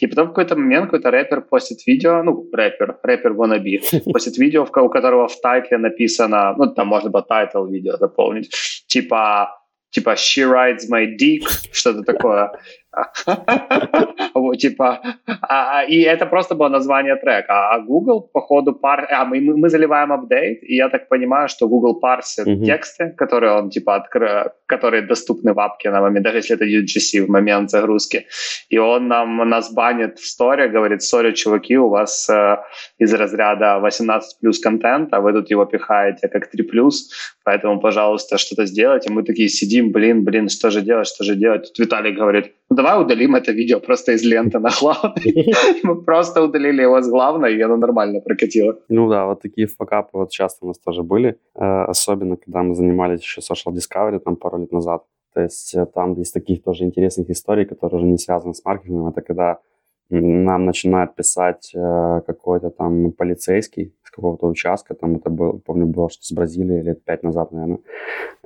[SPEAKER 1] И потом в какой-то момент какой-то рэпер постит видео, ну, рэпер, рэпер wannabe, постит видео, у которого в тайтле написано, ну, там можно было title видео заполнить, типа типа «She rides my dick», что-то такое. типа, а, а, и это просто было название трека. А Google, походу, пар... а, мы, мы заливаем апдейт, и я так понимаю, что Google парсит тексты, которые он, типа, откр... которые доступны в апке на момент, даже если это UGC в момент загрузки. И он нам нас банит в сторе, говорит, сори, чуваки, у вас э, из разряда 18 плюс контент, а вы тут его пихаете как 3 плюс, поэтому, пожалуйста, что-то сделайте. Мы такие сидим, блин, блин, что же делать, что же делать? Тут Виталий говорит, ну, давай удалим это видео просто из ленты на главной. Мы просто удалили его с главной, и оно нормально прокатило.
[SPEAKER 2] Ну да, вот такие факапы вот часто у нас тоже были, э, особенно когда мы занимались еще Social Discovery там пару лет назад. То есть э, там есть таких тоже интересных историй, которые уже не связаны с маркетингом. Это когда нам начинает писать э, какой-то там полицейский какого-то участка, там это был, помню, было что с Бразилии лет пять назад, наверное,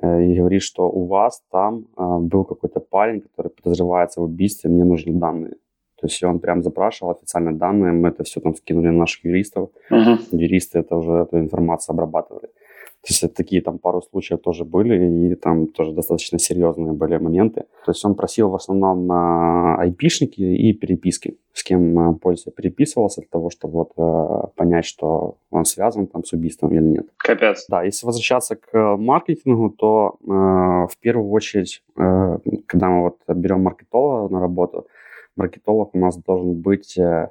[SPEAKER 2] э, и говорит, что у вас там э, был какой-то парень, который подозревается в убийстве, мне нужны данные. То есть он прям запрашивал официальные данные, мы это все там скинули на наших юристов, uh-huh. юристы это уже эту информацию обрабатывали. То есть такие там пару случаев тоже были, и там тоже достаточно серьезные были моменты. То есть он просил в основном э, айпишники и переписки, с кем э, пользователь переписывался для того, чтобы вот э, понять, что он связан там с убийством или нет.
[SPEAKER 1] Капец.
[SPEAKER 2] Да, если возвращаться к маркетингу, то э, в первую очередь, э, когда мы вот берем маркетолога на работу, маркетолог у нас должен быть э,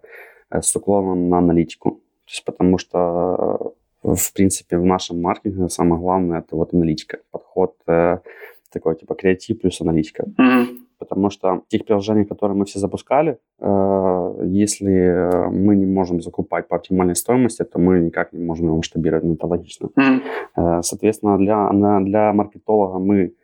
[SPEAKER 2] с уклоном на аналитику. То есть потому что в принципе, в нашем маркетинге самое главное это вот аналитика, подход э, такой типа креатив плюс аналитика. Mm-hmm. Потому что тех приложений, которые мы все запускали, э, если мы не можем закупать по оптимальной стоимости, то мы никак не можем его масштабировать, ну, это логично. Mm-hmm. Э, соответственно, для, для маркетолога мы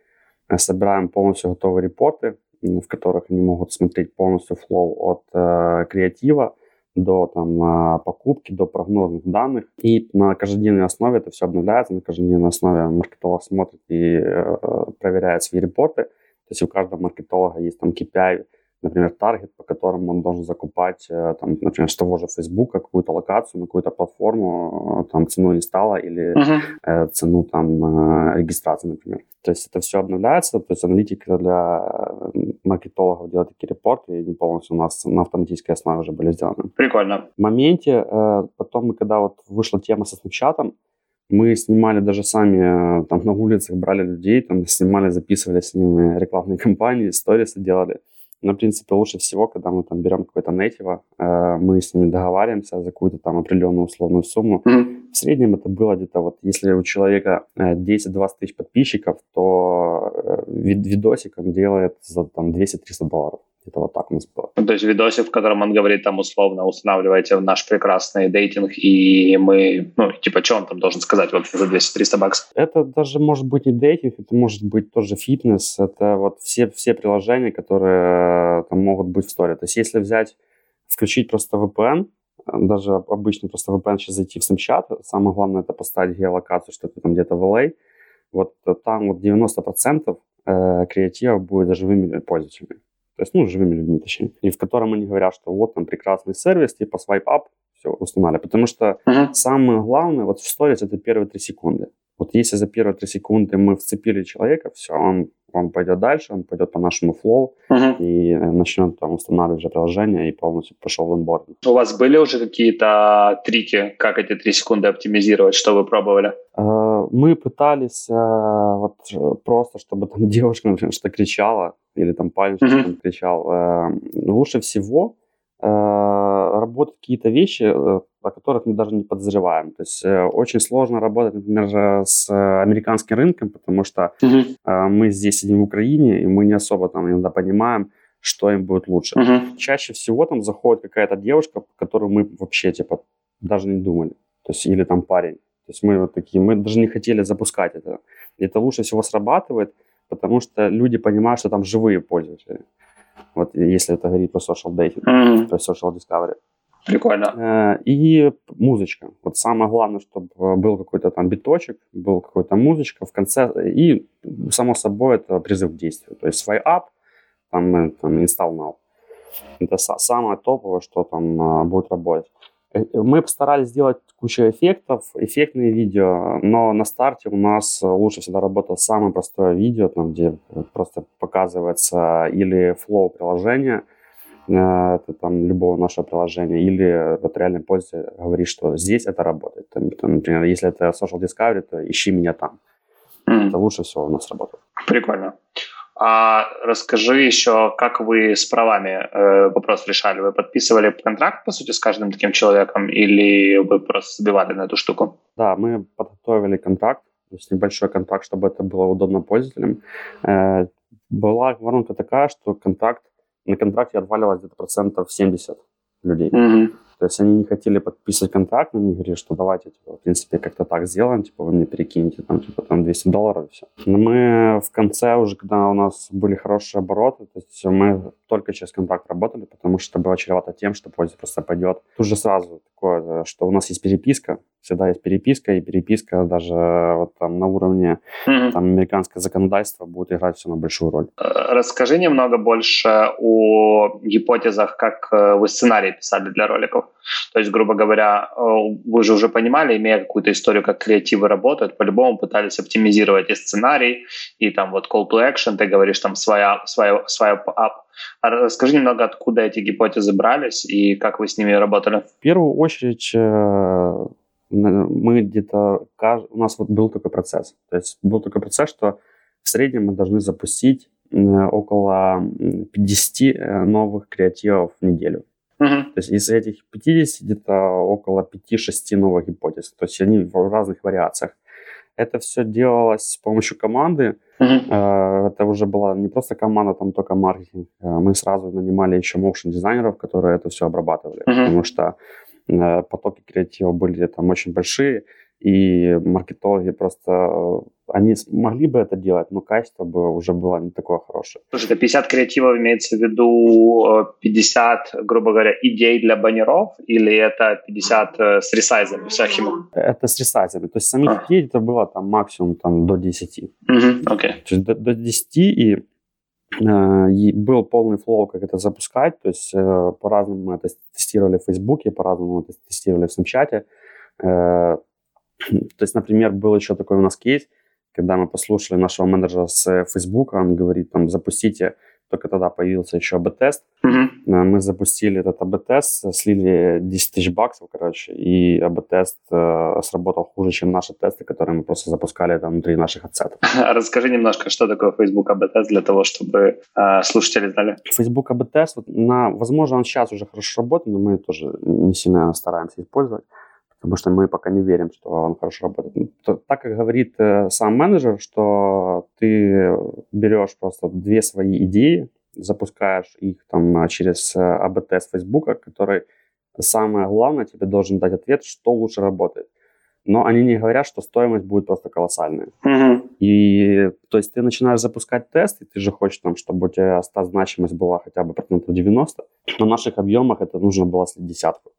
[SPEAKER 2] собираем полностью готовые репорты, в которых они могут смотреть полностью флоу от э, креатива, до там, покупки, до прогнозных данных. И на каждодневной основе это все обновляется, на каждодневной основе маркетолог смотрит и э, проверяет свои репорты. То есть у каждого маркетолога есть там KPI, например, таргет, по которому он должен закупать, э, там, например, с того же Facebook какую-то локацию, на какую-то платформу, э, там, цену инсталла или uh-huh. цену там регистрации, например. То есть это все обновляется, то есть аналитика для маркетологов делает такие репорты, и не полностью у нас на автоматической основе уже были сделаны.
[SPEAKER 1] Прикольно.
[SPEAKER 2] В моменте, потом, когда вот вышла тема со Snapchat, Мы снимали даже сами, там на улицах брали людей, там снимали, записывали с ними рекламные кампании, сторисы делали. Но, в принципе, лучше всего, когда мы там берем какой-то нейтива, э, мы с ними договариваемся за какую-то там определенную условную сумму. Mm-hmm. В среднем это было где-то вот, если у человека 10-20 э, тысяч подписчиков, то э, видосик он делает за там 200-300 долларов. Это вот так у нас было.
[SPEAKER 1] То есть видосик, в котором он говорит там условно, устанавливайте наш прекрасный дейтинг, и мы, ну, типа, что он там должен сказать вот за 200-300 баксов?
[SPEAKER 2] Это даже может быть не дейтинг, это может быть тоже фитнес, это вот все, все приложения, которые э, там могут быть в сторе. То есть если взять, включить просто VPN, даже обычно просто VPN сейчас зайти в Snapchat, самое главное это поставить геолокацию, что ты там где-то в LA, вот там вот 90% э, креатива будет за живыми пользователями то есть, ну, живыми людьми, точнее, и в котором они говорят, что вот там прекрасный сервис, типа swipe up, все, установили. Потому что uh-huh. самое главное вот в сторис это первые три секунды. Вот если за первые три секунды мы вцепили человека, все, он, он пойдет дальше, он пойдет по нашему флоу uh-huh. и начнет там устанавливать уже приложение и полностью пошел в онборд.
[SPEAKER 1] У вас были уже какие-то трики, как эти три секунды оптимизировать, что вы пробовали?
[SPEAKER 2] Uh, мы пытались uh, вот просто, чтобы там девушка, например, что кричала, или там парень что-то uh-huh. кричал. Uh, лучше всего работать какие-то вещи, э, о которых мы даже не подозреваем. То есть э, очень сложно работать, например, с американским рынком, потому что uh-huh. мы здесь сидим в Украине, и мы не особо там иногда понимаем, что им будет лучше. Uh-huh. Чаще всего там заходит какая-то девушка, которую мы вообще типа даже не думали. То есть или там парень. То есть мы вот такие, мы даже не хотели запускать это. И это лучше всего срабатывает, потому что люди понимают, что там живые пользователи. Вот если это говорить про social dating, mm-hmm. про social discovery.
[SPEAKER 1] Прикольно.
[SPEAKER 2] Э, и музычка. Вот самое главное, чтобы был какой-то там биточек, был какой-то музычка в конце. И, само собой, это призыв к действию. То есть свой app, там, э, там install now. Это самое топовое, что там э, будет работать. Мы постарались сделать кучу эффектов, эффектные видео, но на старте у нас лучше всегда работало самое простое видео, там, где просто показывается или флоу приложения, э, это там любого нашего приложения, или вот реальный пользователь говорит, что здесь это работает. Там, там, например, если это social discovery, то ищи меня там. Mm. Это лучше всего у нас работает.
[SPEAKER 1] Прикольно. А расскажи еще, как вы с правами э, вопрос решали? Вы подписывали контракт, по сути, с каждым таким человеком, или вы просто забивали на эту штуку?
[SPEAKER 2] Да, мы подготовили контракт, то есть небольшой контракт, чтобы это было удобно пользователям. Э, была воронка такая, что контракт, на контракте отваливалось где-то процентов 70 людей. Mm-hmm. То есть они не хотели подписывать контракт, но они говорили, что давайте, типа, в принципе, как-то так сделаем, типа, вы мне перекинете там, типа, там 200 долларов и все. Но мы в конце уже, когда у нас были хорошие обороты, то есть мы только через контракт работали, потому что было чревато тем, что пользователь просто пойдет. Тут же сразу такое, что у нас есть переписка, всегда есть переписка, и переписка даже вот там на уровне mm-hmm. там, американского законодательства будет играть все на большую роль.
[SPEAKER 1] Э, расскажи немного больше о гипотезах, как э, вы сценарий писали для роликов. То есть, грубо говоря, э, вы же уже понимали, имея какую-то историю, как креативы работают, по-любому пытались оптимизировать и сценарий, и там вот call to action, ты говоришь там своя, своя, своя расскажи немного, откуда эти гипотезы брались и как вы с ними работали.
[SPEAKER 2] В первую очередь мы где-то, у нас вот был такой процесс. То есть был такой процесс, что в среднем мы должны запустить около 50 э, новых креативов в неделю. Uh-huh. То есть из этих 50 где-то около 5-6 новых гипотез. То есть они в разных вариациях. Это все делалось с помощью команды. Uh-huh. Это уже была не просто команда, там только маркетинг. Э, мы сразу нанимали еще motion дизайнеров, которые это все обрабатывали. Uh-huh. Потому что Э, потоки креатива были там очень большие, и маркетологи просто, э, они могли бы это делать, но качество бы уже было не такое хорошее.
[SPEAKER 1] Слушай, это 50 креативов имеется в виду 50, э, грубо говоря, идей для баннеров, или это 50 с ресайзами всякими?
[SPEAKER 2] Это с ресайзами, то есть самих а. идей это было там максимум там, до 10.
[SPEAKER 1] Угу, okay.
[SPEAKER 2] То есть до, до 10, и Э, и был полный флоу, как это запускать, то есть э, по-разному мы это тестировали в Фейсбуке, по-разному мы это тестировали в Снапчате. Э, то есть, например, был еще такой у нас кейс, когда мы послушали нашего менеджера с Фейсбука, он говорит, там, запустите только тогда появился еще АБ-тест. Э, Мы запустили этот АБ-тест, слили 10 тысяч баксов, короче, и АБ-тест э, сработал хуже, чем наши тесты, которые мы просто запускали там внутри наших ацетов.
[SPEAKER 1] Расскажи немножко, что такое Facebook АБ-тест для того, чтобы э, слушатели знали.
[SPEAKER 2] Facebook АБ-тест, вот на, возможно, он сейчас уже хорошо работает, но мы тоже не сильно стараемся использовать, потому что мы пока не верим, что он хорошо работает. Ну, то- так как говорит э, сам менеджер, что ты берешь просто две свои идеи, запускаешь их там а, через э, АБ-тест Facebook, который самое главное тебе должен дать ответ, что лучше работает. Но они не говорят, что стоимость будет просто колоссальная.
[SPEAKER 1] Мгм.
[SPEAKER 2] И то есть ты начинаешь запускать тест, и ты же хочешь, там, чтобы у тебя значимость была хотя бы процентов 90. На наших объемах это нужно было слить десятку.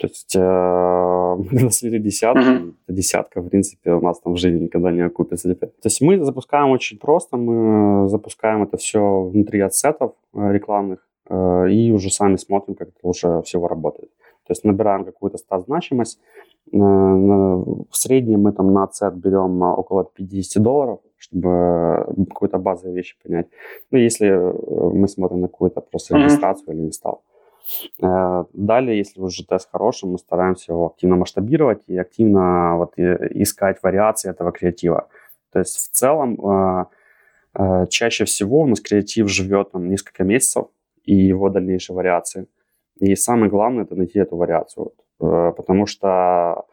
[SPEAKER 2] То есть э, десятку,
[SPEAKER 1] Мгм.
[SPEAKER 2] эта десятка, в принципе, у нас там в жизни никогда не окупится. То есть мы запускаем очень просто, мы запускаем это все внутри отсетов э, рекламных, э, и уже сами смотрим, как это лучше всего работает. То есть набираем какую-то стат значимость, Э, в среднем мы там на отсет берем а, около 50 долларов, чтобы какую-то базовую вещь понять. Ну, если э, мы смотрим на какую-то просто регистрацию или инсталл. Э, Далее, если уже тест хороший, мы стараемся его активно масштабировать и активно вот искать вариации этого креатива. То есть в целом э, э, чаще всего у нас креатив живет там несколько месяцев и его дальнейшие вариации. И самое главное это найти эту вариацию, потому что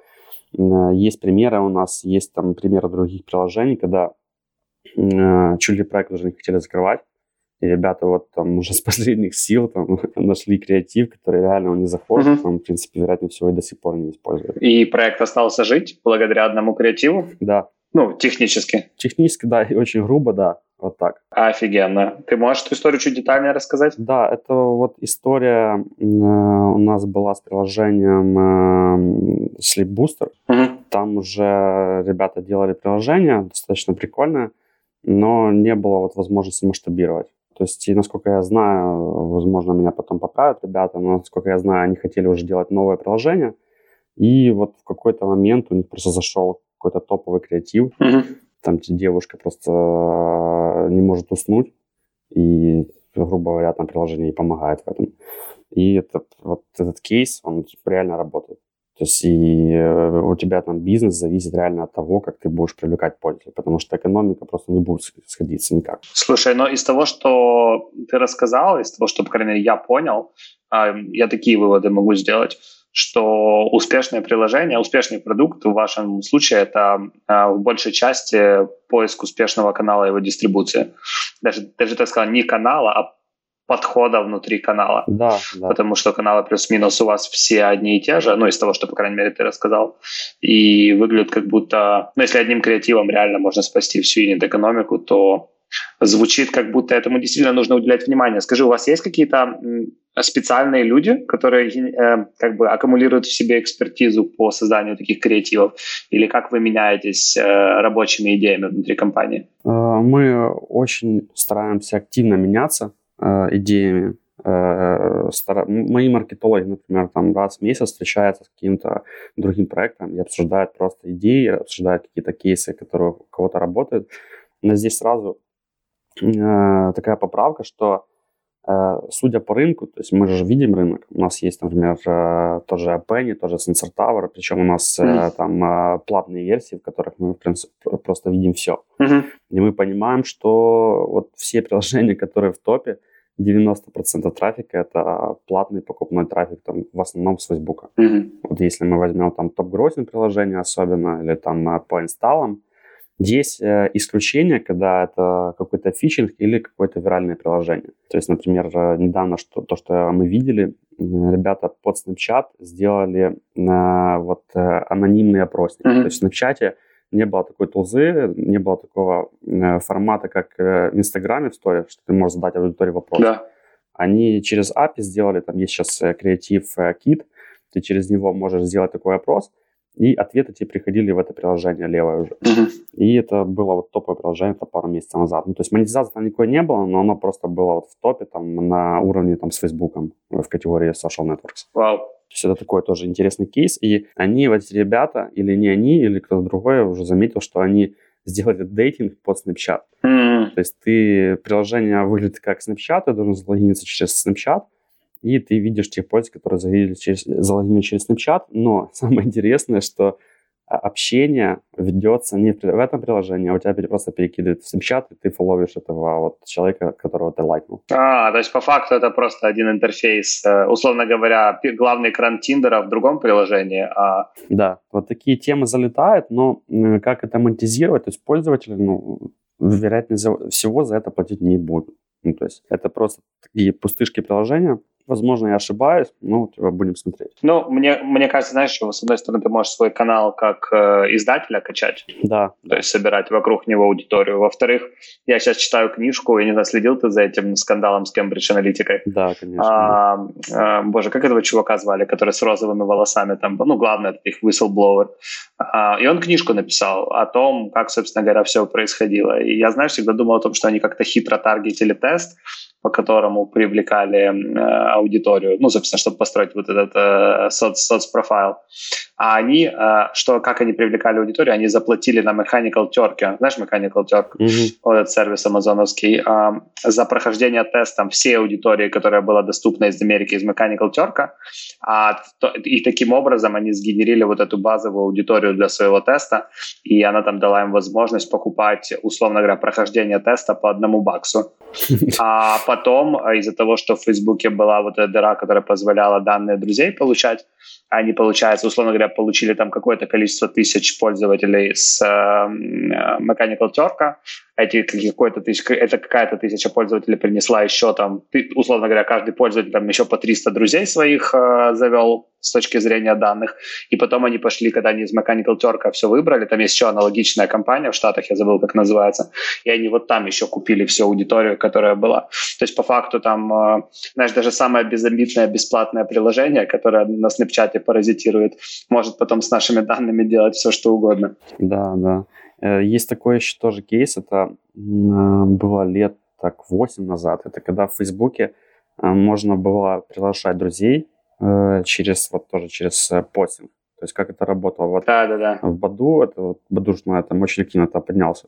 [SPEAKER 2] есть примеры у нас, есть там примеры других приложений, когда чуть ли проект уже не хотели закрывать, и ребята вот там уже с последних сил там нашли креатив, который реально не заходит,
[SPEAKER 1] Мгм.
[SPEAKER 2] там, в принципе, вероятнее всего и до сих пор не используют.
[SPEAKER 1] И проект остался жить благодаря одному креативу.
[SPEAKER 2] Да,
[SPEAKER 1] Ну, технически.
[SPEAKER 2] технически, да, и очень грубо, да, вот так.
[SPEAKER 1] Офигенно. Ты можешь эту историю чуть детальнее рассказать?
[SPEAKER 2] Да, это вот история э, у нас была с приложением э, Sleep Booster.
[SPEAKER 1] Мгм.
[SPEAKER 2] Там уже ребята делали приложение, достаточно прикольное, но не было вот возможности масштабировать. То есть, и насколько я знаю, возможно, меня потом поправят ребята, но насколько я знаю, они хотели уже делать новое приложение, и вот в какой-то момент у них просто зашел какой-то топовый креатив,
[SPEAKER 1] Мгм.
[SPEAKER 2] там девушка просто э, не может уснуть, и, грубо говоря, там приложение ей помогает в этом. И это, вот этот кейс, он реально работает. То есть и э, у тебя там бизнес зависит реально от того, как ты будешь привлекать пользователей, потому что экономика просто не будет сходиться никак.
[SPEAKER 1] Слушай, но из того, что ты рассказал, из того, что, по крайней мере, я понял, я такие выводы могу сделать, что успешное приложение, успешный продукт в вашем случае это а, в большей части поиск успешного канала его дистрибуции. Даже, даже так сказал, не канала, а подхода внутри канала.
[SPEAKER 2] Да, да.
[SPEAKER 1] Потому что каналы плюс-минус у вас все одни и те же, ну, из того, что, по крайней мере, ты рассказал. И выглядит как будто... Ну, если одним креативом реально можно спасти всю юнит-экономику, то звучит, как будто этому действительно нужно уделять внимание. Скажи, у вас есть какие-то специальные люди, которые э, как бы аккумулируют в себе экспертизу по созданию таких креативов? Или как вы меняетесь э, рабочими идеями внутри компании?
[SPEAKER 2] Э, Мы очень стараемся активно меняться идеями. Э, стара- м- Мои маркетологи, например, там раз в месяц встречаются с каким-то другим проектом и обсуждают просто идеи, обсуждают какие-то кейсы, которые у кого-то работают. Но здесь сразу э, такая поправка, что э, судя по рынку, то есть мы же видим рынок, у нас есть, например, э, тоже Penny, тоже Sensor Tower, причем у нас э,
[SPEAKER 1] Мгм.
[SPEAKER 2] там э, платные версии, в которых мы в принципе, просто видим все.
[SPEAKER 1] Мгм.
[SPEAKER 2] И мы понимаем, что вот все приложения, которые в топе, 90% трафика это платный покупной трафик, там, в основном с Facebook.
[SPEAKER 1] Мгм.
[SPEAKER 2] Вот если мы возьмем там топ-гроссинг приложения особенно, или там э, по инсталлам, есть э, исключения, когда это какой-то фичинг или какое-то виральное приложение. То есть, например, э, недавно что, то, что мы видели, ребята под Snapchat сделали э, вот анонимный опросник.
[SPEAKER 1] Мгм.
[SPEAKER 2] То есть в Snapchat не было такой тулзы, не было такого формата, как в Инстаграме в сторе, что ты можешь задать аудитории вопрос.
[SPEAKER 1] Да.
[SPEAKER 2] Они через API сделали, там есть сейчас креатив кит, ты через него можешь сделать такой опрос, и ответы тебе приходили в это приложение левое уже.
[SPEAKER 1] Мгм.
[SPEAKER 2] И это было вот топовое приложение это пару месяцев назад. Ну, то есть монетизации там никакой не было, но оно просто было вот в топе там на уровне там с Фейсбуком э, в категории social networks.
[SPEAKER 1] Вау.
[SPEAKER 2] То есть это такой тоже интересный кейс. И они, вот эти ребята, или не они, или кто-то другой уже заметил, что они сделать дейтинг под Snapchat.
[SPEAKER 1] М,
[SPEAKER 2] То есть ты, приложение выглядит как Snapchat, ты должен залогиниться через Snapchat, и ты видишь тех пользователей, которые залогинились через, залогинились через Snapchat, но самое интересное, что а, общение ведется не в, в этом приложении, а у тебя просто перекидывает в Snapchat, и ты фолловишь этого вот человека, которого ты лайкнул.
[SPEAKER 1] А, то есть по факту это просто один интерфейс, э, условно говоря, главный экран Тиндера в другом приложении, а
[SPEAKER 2] Да, вот такие темы залетают, но как это монетизировать, то есть пользователи, ну, вероятнее всего за это платить не будут. Ну, то есть это просто такие пустышки приложения. Возможно, я ошибаюсь, но типа, будем смотреть.
[SPEAKER 1] Ну, мне, мне кажется, знаешь, что, с одной стороны, ты можешь свой канал как э, издателя качать,
[SPEAKER 2] Да,
[SPEAKER 1] то есть собирать вокруг него аудиторию. Во-вторых, я сейчас читаю книжку, я не знаю, следил ты за этим скандалом с Cambridge Analytica?
[SPEAKER 2] да, конечно.
[SPEAKER 1] А, а, боже, как этого чувака звали, который с розовыми волосами там, ну, главное, это их whistleblower. А, и он книжку написал о том, как, собственно говоря, все происходило. И я, знаешь, всегда думал о том, что они как-то хитро таргетили тест, по которому привлекали э, аудиторию, ну, собственно, чтобы построить вот этот э, соц, соцпрофайл. А они, э, что, как они привлекали аудиторию, они заплатили на Mechanical Turk. Знаешь Mechanical Turk?
[SPEAKER 2] Мгм.
[SPEAKER 1] вот этот сервис амазоновский, а, за прохождение тестом всей аудитории, которая была доступна из Америки, из Mechanical Turk, а, то- и таким образом они сгенерили вот эту базовую аудиторию для своего теста, и она там дала им возможность покупать, условно говоря, прохождение теста по одному баксу. А потом, а, из-за того, что в Фейсбуке была вот эта дыра, которая позволяла данные друзей получать, они, получается, условно говоря, получили там какое-то количество тысяч пользователей с э, э, Mechanical Turk, эти какой-то тысяч, это какая-то тысяча пользователей принесла еще там, ты, условно говоря, каждый пользователь там еще по 300 друзей своих э, завел с точки зрения данных, и потом они пошли, когда они из Mechanical Turk все выбрали, там есть еще аналогичная компания в Штатах, я забыл, как называется, и они вот там еще купили всю аудиторию, которая была. То есть по факту там, э, знаешь, даже самое безобидное бесплатное приложение, которое на Snapchat паразитирует, может потом с нашими данными делать все, что угодно.
[SPEAKER 2] Да, да. Э, Есть такой еще тоже кейс, это э, было лет так 8 назад. Это когда в Фейсбуке э, можно было приглашать друзей через, вот тоже через постинг. То есть как это работало? Вот
[SPEAKER 1] Да-да-да.
[SPEAKER 2] в Баду, это вот Баду ж на этом очень активно это поднялся,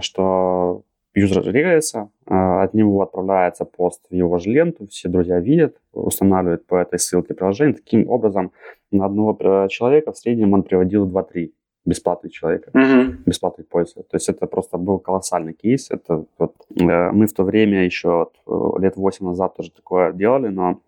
[SPEAKER 2] что юзер регается, э, от него отправляется пост в его же ленту, все друзья видят, устанавливают по этой ссылке приложение. Таким образом, на одного э, человека в среднем он приводил 2-3 бесплатных человека,
[SPEAKER 1] Мгм.
[SPEAKER 2] бесплатных пользователей. То есть это просто был колоссальный кейс. Это вот, э, мы в то время еще вот, э, лет 8 назад тоже такое делали, но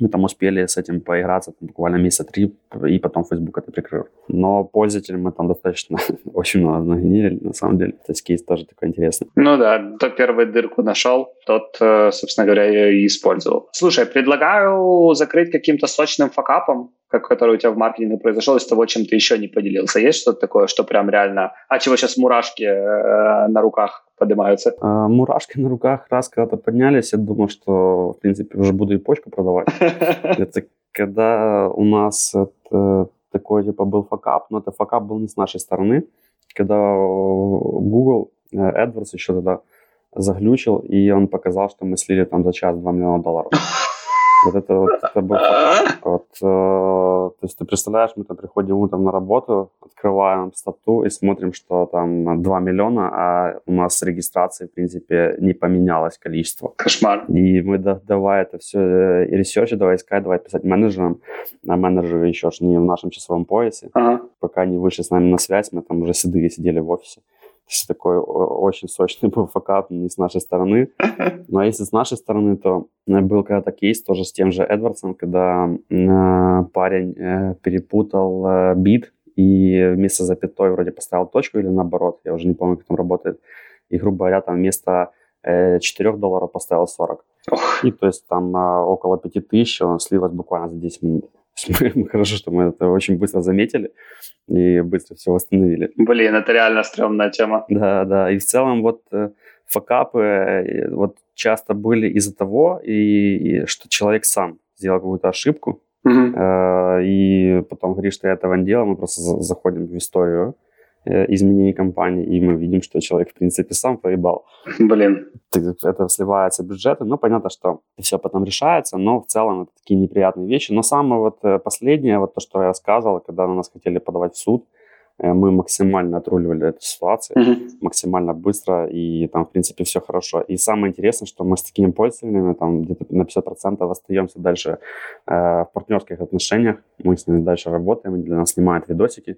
[SPEAKER 2] мы там успели с этим поиграться там, буквально месяца три, и потом Facebook это прикрыл. Но пользователям мы там достаточно очень много нагенерили, на самом деле. То есть кейс тоже такой интересный.
[SPEAKER 1] Ну да, кто первый дырку нашел, тот, э, собственно говоря, ее и использовал. Слушай, предлагаю закрыть каким-то сочным факапом, как который у тебя в маркетинге произошел, из того, чем ты еще не поделился. Есть что-то такое, что прям реально... А чего сейчас мурашки э, на руках поднимаются?
[SPEAKER 2] А, мурашки на руках раз когда-то поднялись, я думал, что, в принципе, уже буду и почку продавать. Это когда у нас такой типа был fuckup, но это fuckup был не с нашей стороны, когда Google э, AdWords еще тогда заглючил, и он показал, что мы слили там за час 2 миллиона долларов. Вот это вот это был fuckup. Вот, э, то есть ты представляешь, мы там приходим утром на работу, открываем стату и смотрим, что там 2 миллиона, а у нас с регистрацией, в принципе, не поменялось количество.
[SPEAKER 1] Кошмар.
[SPEAKER 2] И мы да- давай это все и ресерчить, давай искать, давай писать менеджерам. А менеджеры еще ж не в нашем часовом поясе.
[SPEAKER 1] Ага.
[SPEAKER 2] Пока они вышли с нами на связь, мы там уже седые сидели в офисе. Такой очень сочный был факап не с нашей стороны. Но если с нашей стороны, то э, был когда-то кейс тоже с тем же Эдвардсом, когда э, парень э, перепутал э, бит и вместо запятой вроде поставил точку или наоборот, я уже не помню, как там работает. И, грубо говоря, там вместо э, 4 долларов поставил 40.
[SPEAKER 1] Ох.
[SPEAKER 2] И то есть там э, около 5000 он слилось буквально за 10 минут. Мы- Хорошо, что мы это очень быстро заметили и быстро все восстановили.
[SPEAKER 1] Блин, это реально стрёмная тема.
[SPEAKER 2] Да, да. И в целом вот э, факапы э, вот часто были из-за того, и, и что человек сам сделал какую-то ошибку, э, и потом говорит, что я этого не делал, мы просто за- заходим в историю изменений компании, и мы видим, что человек, в принципе, сам проебал.
[SPEAKER 1] Блин.
[SPEAKER 2] Это сливается бюджеты, но понятно, что все потом решается, но в целом это такие неприятные вещи. Но самое вот э, последнее, вот то, что я рассказывал, когда на нас хотели подавать в суд, Э, мы максимально отруливали эту ситуацию, mm-hmm. максимально быстро, и там, в принципе, все хорошо. И самое интересное, что мы с такими пользователями там где-то на 50% остаемся дальше э, в партнерских отношениях, мы с ними дальше работаем, они для нас снимают видосики,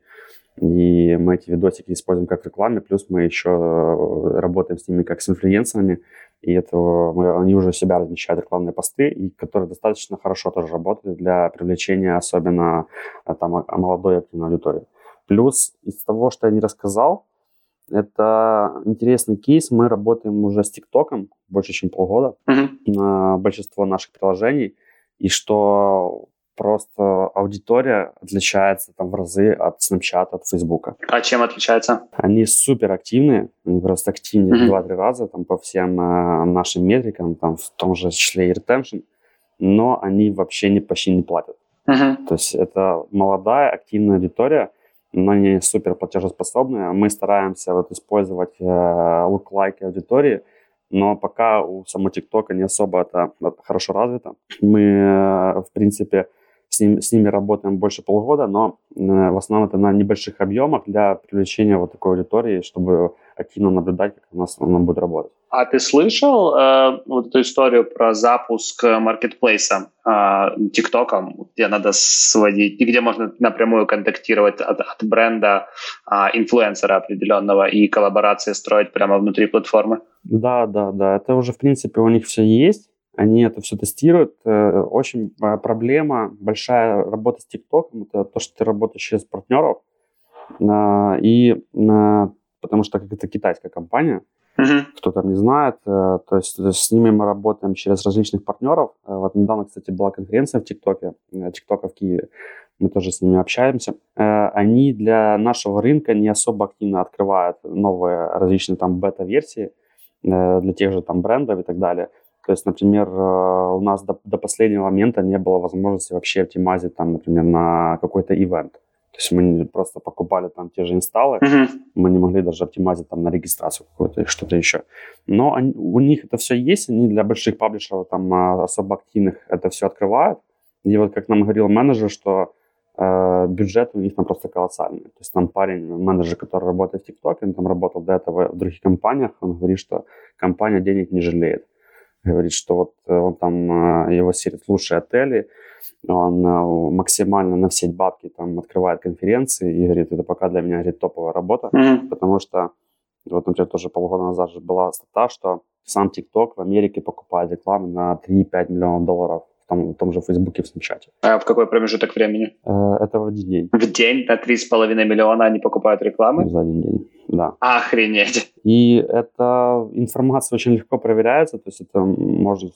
[SPEAKER 2] и мы эти видосики используем как в рекламе, плюс мы еще э, работаем с ними как с инфлюенсерами, и это мы, они уже себя размещают рекламные посты, и которые достаточно хорошо тоже работают для привлечения особенно э, там молодой активной аудитории. Плюс из того, что я не рассказал, это интересный кейс. Мы работаем уже с ТикТоком больше, чем полгода uh-huh. на большинство наших приложений. И что просто аудитория отличается там в разы от Snapchat, от Facebook.
[SPEAKER 1] А чем отличается?
[SPEAKER 2] Они супер активные, они просто активнее mm-hmm. в 2-3 раза там, по всем э, нашим метрикам, там, в том же числе и retention, но они вообще не, почти не платят. Mm-hmm. То есть это молодая, активная аудитория, но не супер платежеспособные. Мы стараемся вот использовать э, look-like аудитории, но пока у самого ТикТока не особо это, это хорошо развито. Мы, э, в принципе, с, ним, с ними работаем больше полгода, но э, в основном это на небольших объемах для привлечения вот такой аудитории, чтобы активно наблюдать, как у нас она будет работать.
[SPEAKER 1] А ты слышал э, вот эту историю про запуск маркетплейса э, ТикТоком, где надо сводить, где можно напрямую контактировать от, от бренда э, инфлюенсера определенного и коллаборации строить прямо внутри платформы?
[SPEAKER 2] Да, да, да. Это уже, в принципе, у них все есть они это все тестируют. Э, очень проблема, большая работа с ТикТоком, это то, что ты работаешь через партнеров, а, и а, потому что это китайская компания, uh-huh. кто там не знает, э, то есть с ними мы работаем через различных партнеров. Э, вот недавно, кстати, была конференция в ТикТоке, ТикТока в Киеве, мы тоже с ними общаемся. Они для нашего рынка не особо активно открывают новые различные там бета-версии для тех же там брендов и так далее. То есть, например, э, у нас до, до последнего момента не было возможности вообще оптимазить там, например, на какой-то ивент. То есть мы просто покупали там те же инсталлы, uh-huh. мы не могли даже оптимазить там на регистрацию какую-то или что-то еще. Но они, у них это все есть, они для больших паблишеров там а, особо активных это все открывают. И вот как нам говорил менеджер, что э, бюджет у них там просто колоссальный. То есть там парень, менеджер, который работает в ТикТоке, он там работал до этого в других компаниях, он говорит, что компания денег не жалеет говорит, что вот э, он там, э, его серит лучшие отели, он э, максимально на все бабки там открывает конференции и говорит, это пока для меня, говорит, топовая работа, mm-hmm. потому что вот, например, тоже полгода назад же была стата, что сам TikTok в Америке покупает рекламу на 3-5 миллионов долларов в том, в том же Фейсбуке, в Снапчате.
[SPEAKER 1] А в какой промежуток времени?
[SPEAKER 2] Это в один день.
[SPEAKER 1] В день на 3,5 миллиона они покупают рекламу?
[SPEAKER 2] За один день да.
[SPEAKER 1] Охренеть.
[SPEAKER 2] И эта информация очень легко проверяется, то есть это можно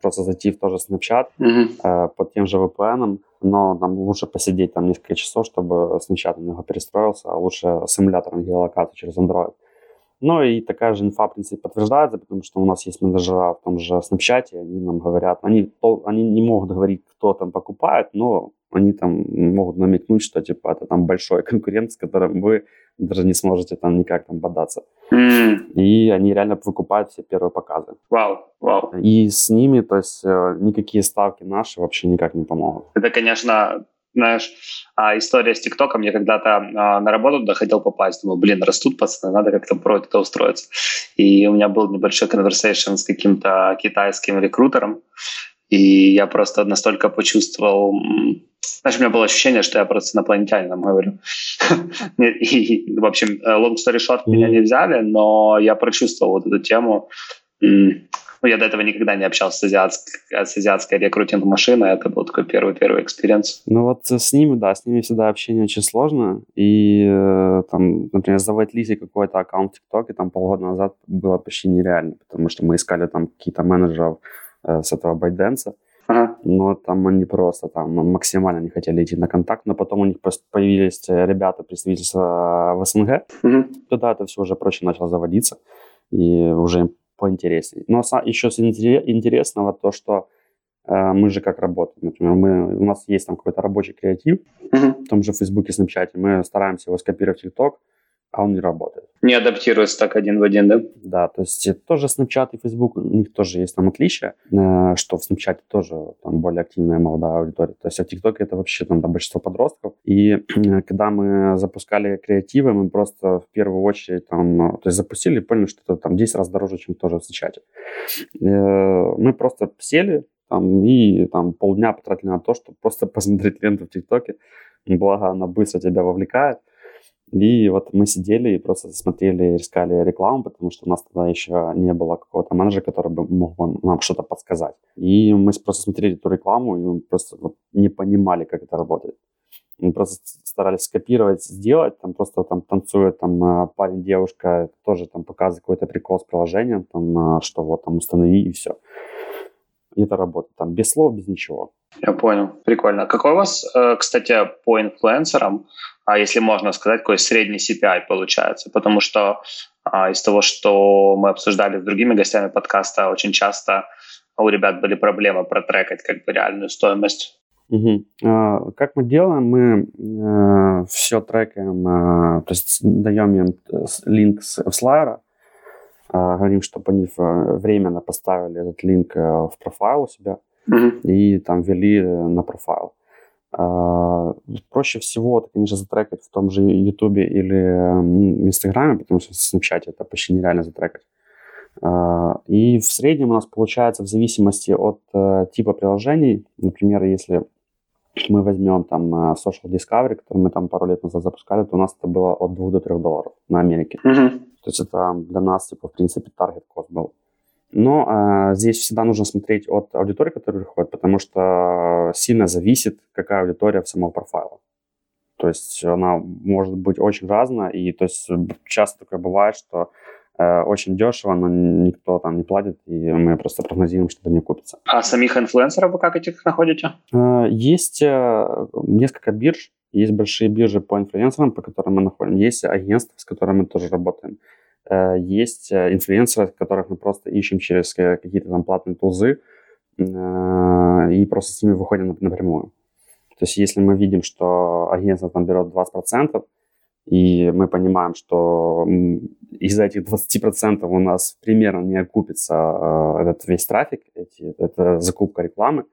[SPEAKER 2] просто зайти в тоже Snapchat э, под тем же VPN, но нам лучше посидеть там несколько часов, чтобы Snapchat немного перестроился, а лучше с эмулятором геолокации через Android. Ну и такая же инфа, в принципе, подтверждается, потому что у нас есть менеджера в том же Snapchat, они нам говорят, они, они не могут говорить, кто там покупает, но они там могут намекнуть, что типа это там большой конкурент, с которым вы даже не сможете там никак там бодаться. Mm. И они реально выкупают все первые показы.
[SPEAKER 1] Вау, вау.
[SPEAKER 2] И с ними, то есть э, никакие ставки наши вообще никак не помогут.
[SPEAKER 1] Это, конечно, знаешь, а история с ТикТоком, я когда-то а, на работу доходил попасть, думаю, блин, растут пацаны, надо как-то про это устроиться. И у меня был небольшой conversation с каким-то китайским рекрутером, и я просто настолько почувствовал... Знаешь, у меня было ощущение, что я просто инопланетянином говорю. И, в общем, э, long story short, меня не взяли, но я прочувствовал вот эту тему. Ну, я до этого никогда не общался с азиатской, с азиатской рекрутинг-машиной. Это был такой первый-первый experience.
[SPEAKER 2] Ну вот с ними, да, с ними всегда общение очень сложно. И э, там, например, завайтлить какой-то аккаунт в ТикТоке там полгода назад было почти нереально, потому что мы искали там какие-то менеджеров Э, с этого байденса. Ага. Но там они просто там максимально не хотели идти на контакт, но потом у них появились э, ребята представительства в СНГ, угу. тогда это все уже проще начало заводиться и уже поинтереснее. Но еще с интересного то, что э, мы же как работаем. Например, мы, у нас есть там какой-то рабочий креатив, угу. в том же Фейсбуке, Снапчате, мы стараемся его скопировать в TikTok, а он не работает.
[SPEAKER 1] Не адаптируется так один в один, да?
[SPEAKER 2] Да, то есть тоже Snapchat и Facebook, у них тоже есть там отличия, э, что в Snapchat тоже там более активная молодая аудитория. То есть а в ТикТоке это вообще там да, большинство подростков. И э, когда мы запускали креативы, мы просто в первую очередь там, э, то есть запустили и поняли, что это там 10 раз дороже, чем тоже в Snapchat. Мы просто сели, там, и там полдня потратили на то, чтобы просто посмотреть ленту в ТикТоке. Благо, она быстро тебя вовлекает. И вот мы сидели и просто смотрели, искали рекламу, потому что у нас тогда еще не было какого-то менеджера, который бы мог нам что-то подсказать. И мы просто смотрели эту рекламу, и просто вот не понимали, как это работает. Мы просто старались скопировать, сделать, там просто там танцует там а, парень, девушка, тоже там показывает какой-то прикол с приложением, там, а, что вот там установи и все. И это работает там без слов, без ничего.
[SPEAKER 1] Я понял, прикольно. Какой у вас, э, кстати, по инфлюенсерам а если можно сказать, какой средний CPI получается. Потому что а, из того, что мы обсуждали с другими гостями подкаста, очень часто у ребят были проблемы протрекать как бы реальную стоимость.
[SPEAKER 2] Угу. Как мы делаем? Мы э, все трекаем, э, то есть даем им линк с э, говорим, чтобы они временно поставили этот линк в профайл у себя и там ввели на профайл. А, проще всего это, конечно, затрекать в том же Ютубе или Инстаграме, потому что в Snapchat это почти нереально затрекать. А, и в среднем у нас получается в зависимости от э, типа приложений, например, если мы возьмем там э, Social Discovery, который мы там пару лет назад запускали, то у нас это было от 2 до 3 долларов на Америке. Mm-hmm. То есть это для нас, типа, в принципе, таргет кост был. Но э, здесь всегда нужно смотреть от аудитории, которая приходит, потому что сильно зависит, какая аудитория в самом профайле. То есть она может быть очень разная, и то есть часто такое бывает, что очень дешево, но никто там не платит, и мы просто прогнозируем, что это не купится.
[SPEAKER 1] А самих инфлюенсеров вы как этих находите?
[SPEAKER 2] Э, есть э, несколько бирж, есть большие биржи по инфлюенсерам, по которым мы находим. Есть агентства, с которыми мы тоже работаем. Э, есть э, инфлюенсеры, которых мы просто ищем через какие-то там платные тулзы э, и просто с ними выходим напрямую. То есть если мы видим, что агентство там берет 20%, и мы понимаем, что из этих 20% у нас примерно не окупится этот весь трафик, эти, это закупка рекламы,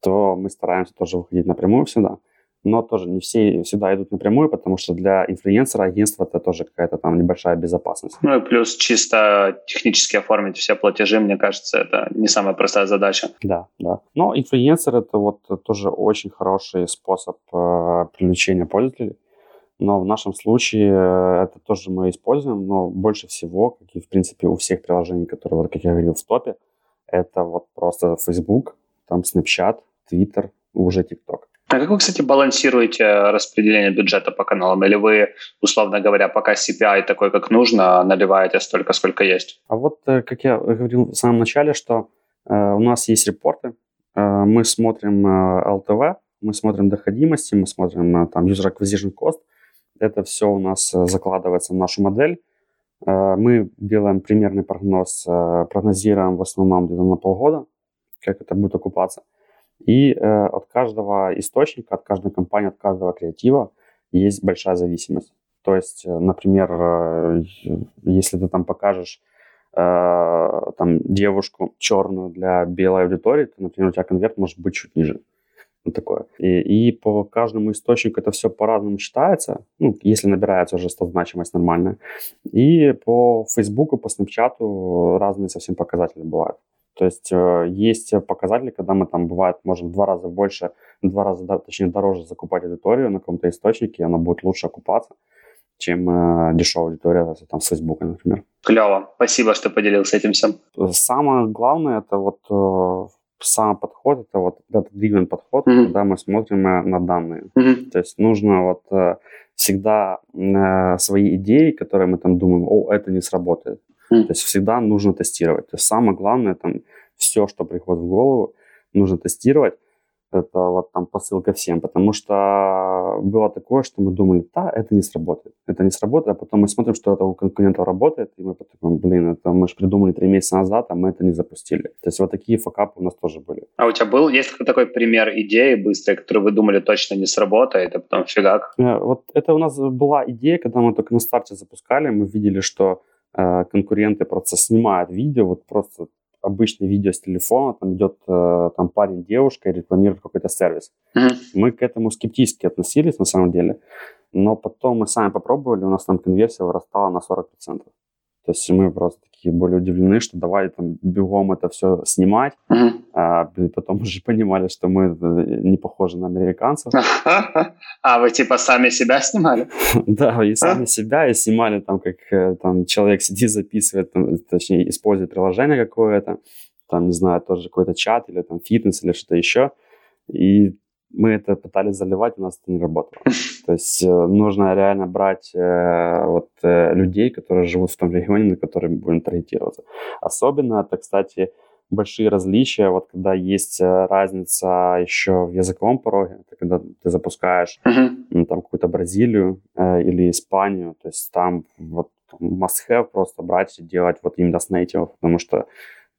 [SPEAKER 2] то мы стараемся тоже выходить напрямую всегда но тоже не все всегда идут напрямую, потому что для инфлюенсера агентство это тоже какая-то там небольшая безопасность.
[SPEAKER 1] Ну и плюс чисто технически оформить все платежи, мне кажется, это не самая простая задача.
[SPEAKER 2] Да, да. Но инфлюенсер это вот тоже очень хороший способ э, привлечения пользователей. Но в нашем случае э, это тоже мы используем, но больше всего, как и в принципе у всех приложений, которые, вот, как я говорил, в топе, это вот просто Facebook, там Snapchat, Twitter, уже TikTok.
[SPEAKER 1] А как вы, кстати, балансируете распределение бюджета по каналам? Или вы, условно говоря, пока CPI такой, как нужно, наливаете столько, сколько есть?
[SPEAKER 2] А вот, э, как я говорил в самом начале, что э, у нас есть репорты, э, мы смотрим э, LTV, мы смотрим доходимости, мы смотрим э, там user acquisition cost. Это все у нас э, закладывается в нашу модель. Э, мы делаем примерный прогноз, э, прогнозируем в основном где-то на полгода, как это будет окупаться. И от каждого источника, от каждой компании, от каждого креатива есть большая зависимость. То есть, например, если ты там покажешь там девушку черную для белой аудитории, то, например, у тебя конверт может быть чуть ниже. Вот такое. И, и по каждому источнику это все по-разному считается, ну, если набирается уже значимость нормальная. И по Фейсбуку, по Снапчату разные совсем показатели бывают. То есть э, есть показатели, когда мы там бывает можем в два раза больше, два раза, точнее, дороже закупать аудиторию на каком-то источнике, и она будет лучше окупаться, чем э, дешевая аудитория там, с Фейсбука, например.
[SPEAKER 1] Клево. Спасибо, что поделился этим всем.
[SPEAKER 2] Самое главное, это вот э, сам подход, это вот data-driven подход, mm-hmm. когда мы смотрим э, на данные. Mm-hmm. То есть нужно вот э, всегда э, свои идеи, которые мы там думаем, о, это не сработает, Mm. То есть всегда нужно тестировать. То есть самое главное, там, все, что приходит в голову, нужно тестировать. Это вот там посылка всем, потому что было такое, что мы думали, да, это не сработает, это не сработает, а потом мы смотрим, что это у конкурентов работает, и мы потом, блин, это мы же придумали три месяца назад, а мы это не запустили. То есть вот такие факапы у нас тоже были.
[SPEAKER 1] А у тебя был, есть такой пример идеи быстрой, которую вы думали точно не сработает, а потом фигак?
[SPEAKER 2] Э, вот это у нас была идея, когда мы только на старте запускали, мы видели, что э, конкуренты просто снимают видео, вот просто обычное видео с телефона, там идет э, там парень, девушка и рекламирует какой-то сервис. Mm-hmm. Мы к этому скептически относились на самом деле, но потом мы сами попробовали, у нас там конверсия вырастала на 40%. То есть мы просто такие были удивлены, что давай там бегом это все снимать. Uh-huh. А потом уже понимали, что мы э, не похожи на американцев.
[SPEAKER 1] А вы типа сами себя снимали?
[SPEAKER 2] Да, и сами себя, и снимали там, как э, там человек сидит, записывает, там, точнее, использует приложение какое-то, там, не знаю, тоже какой-то чат или там фитнес или что-то еще. И мы это пытались заливать, у нас это не работало. То есть э, нужно реально брать э, вот э, людей, которые живут в том регионе, на который мы будем таргетироваться. Особенно это, кстати, большие различия, вот когда есть разница еще в языковом пороге, это когда ты запускаешь uh-huh. ну, там какую-то Бразилию э, или Испанию, то есть там вот must-have просто брать и делать вот именно с native, потому что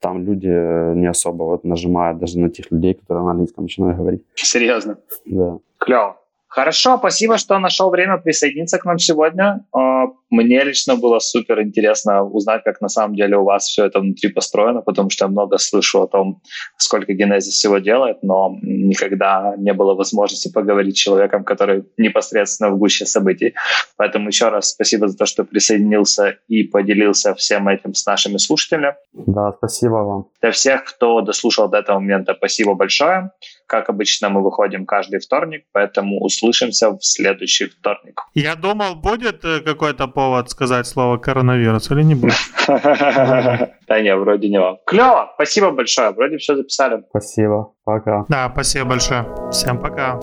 [SPEAKER 2] там люди не особо вот нажимают даже на тех людей, которые на английском начинают говорить.
[SPEAKER 1] Серьезно?
[SPEAKER 2] Да.
[SPEAKER 1] Клево. Хорошо, спасибо, что нашел время присоединиться к нам сегодня. А, мне лично было супер интересно узнать, как на самом деле у вас все это внутри построено, потому что я много слышу о том, сколько Genesis всего делает, но никогда не было возможности поговорить с человеком, который непосредственно в гуще событий. Поэтому еще раз спасибо за то, что присоединился и поделился всем этим с нашими слушателями.
[SPEAKER 2] Да, спасибо вам.
[SPEAKER 1] Для всех, кто дослушал до этого момента, спасибо большое. Как обычно, мы выходим каждый вторник, поэтому услышимся в следующий вторник.
[SPEAKER 3] Я думал, будет э, какой-то повод сказать слово коронавирус или не будет?
[SPEAKER 1] Да не, вроде не вам. Клево, спасибо большое, вроде все записали.
[SPEAKER 2] Спасибо, пока.
[SPEAKER 3] Да, спасибо большое. Всем пока.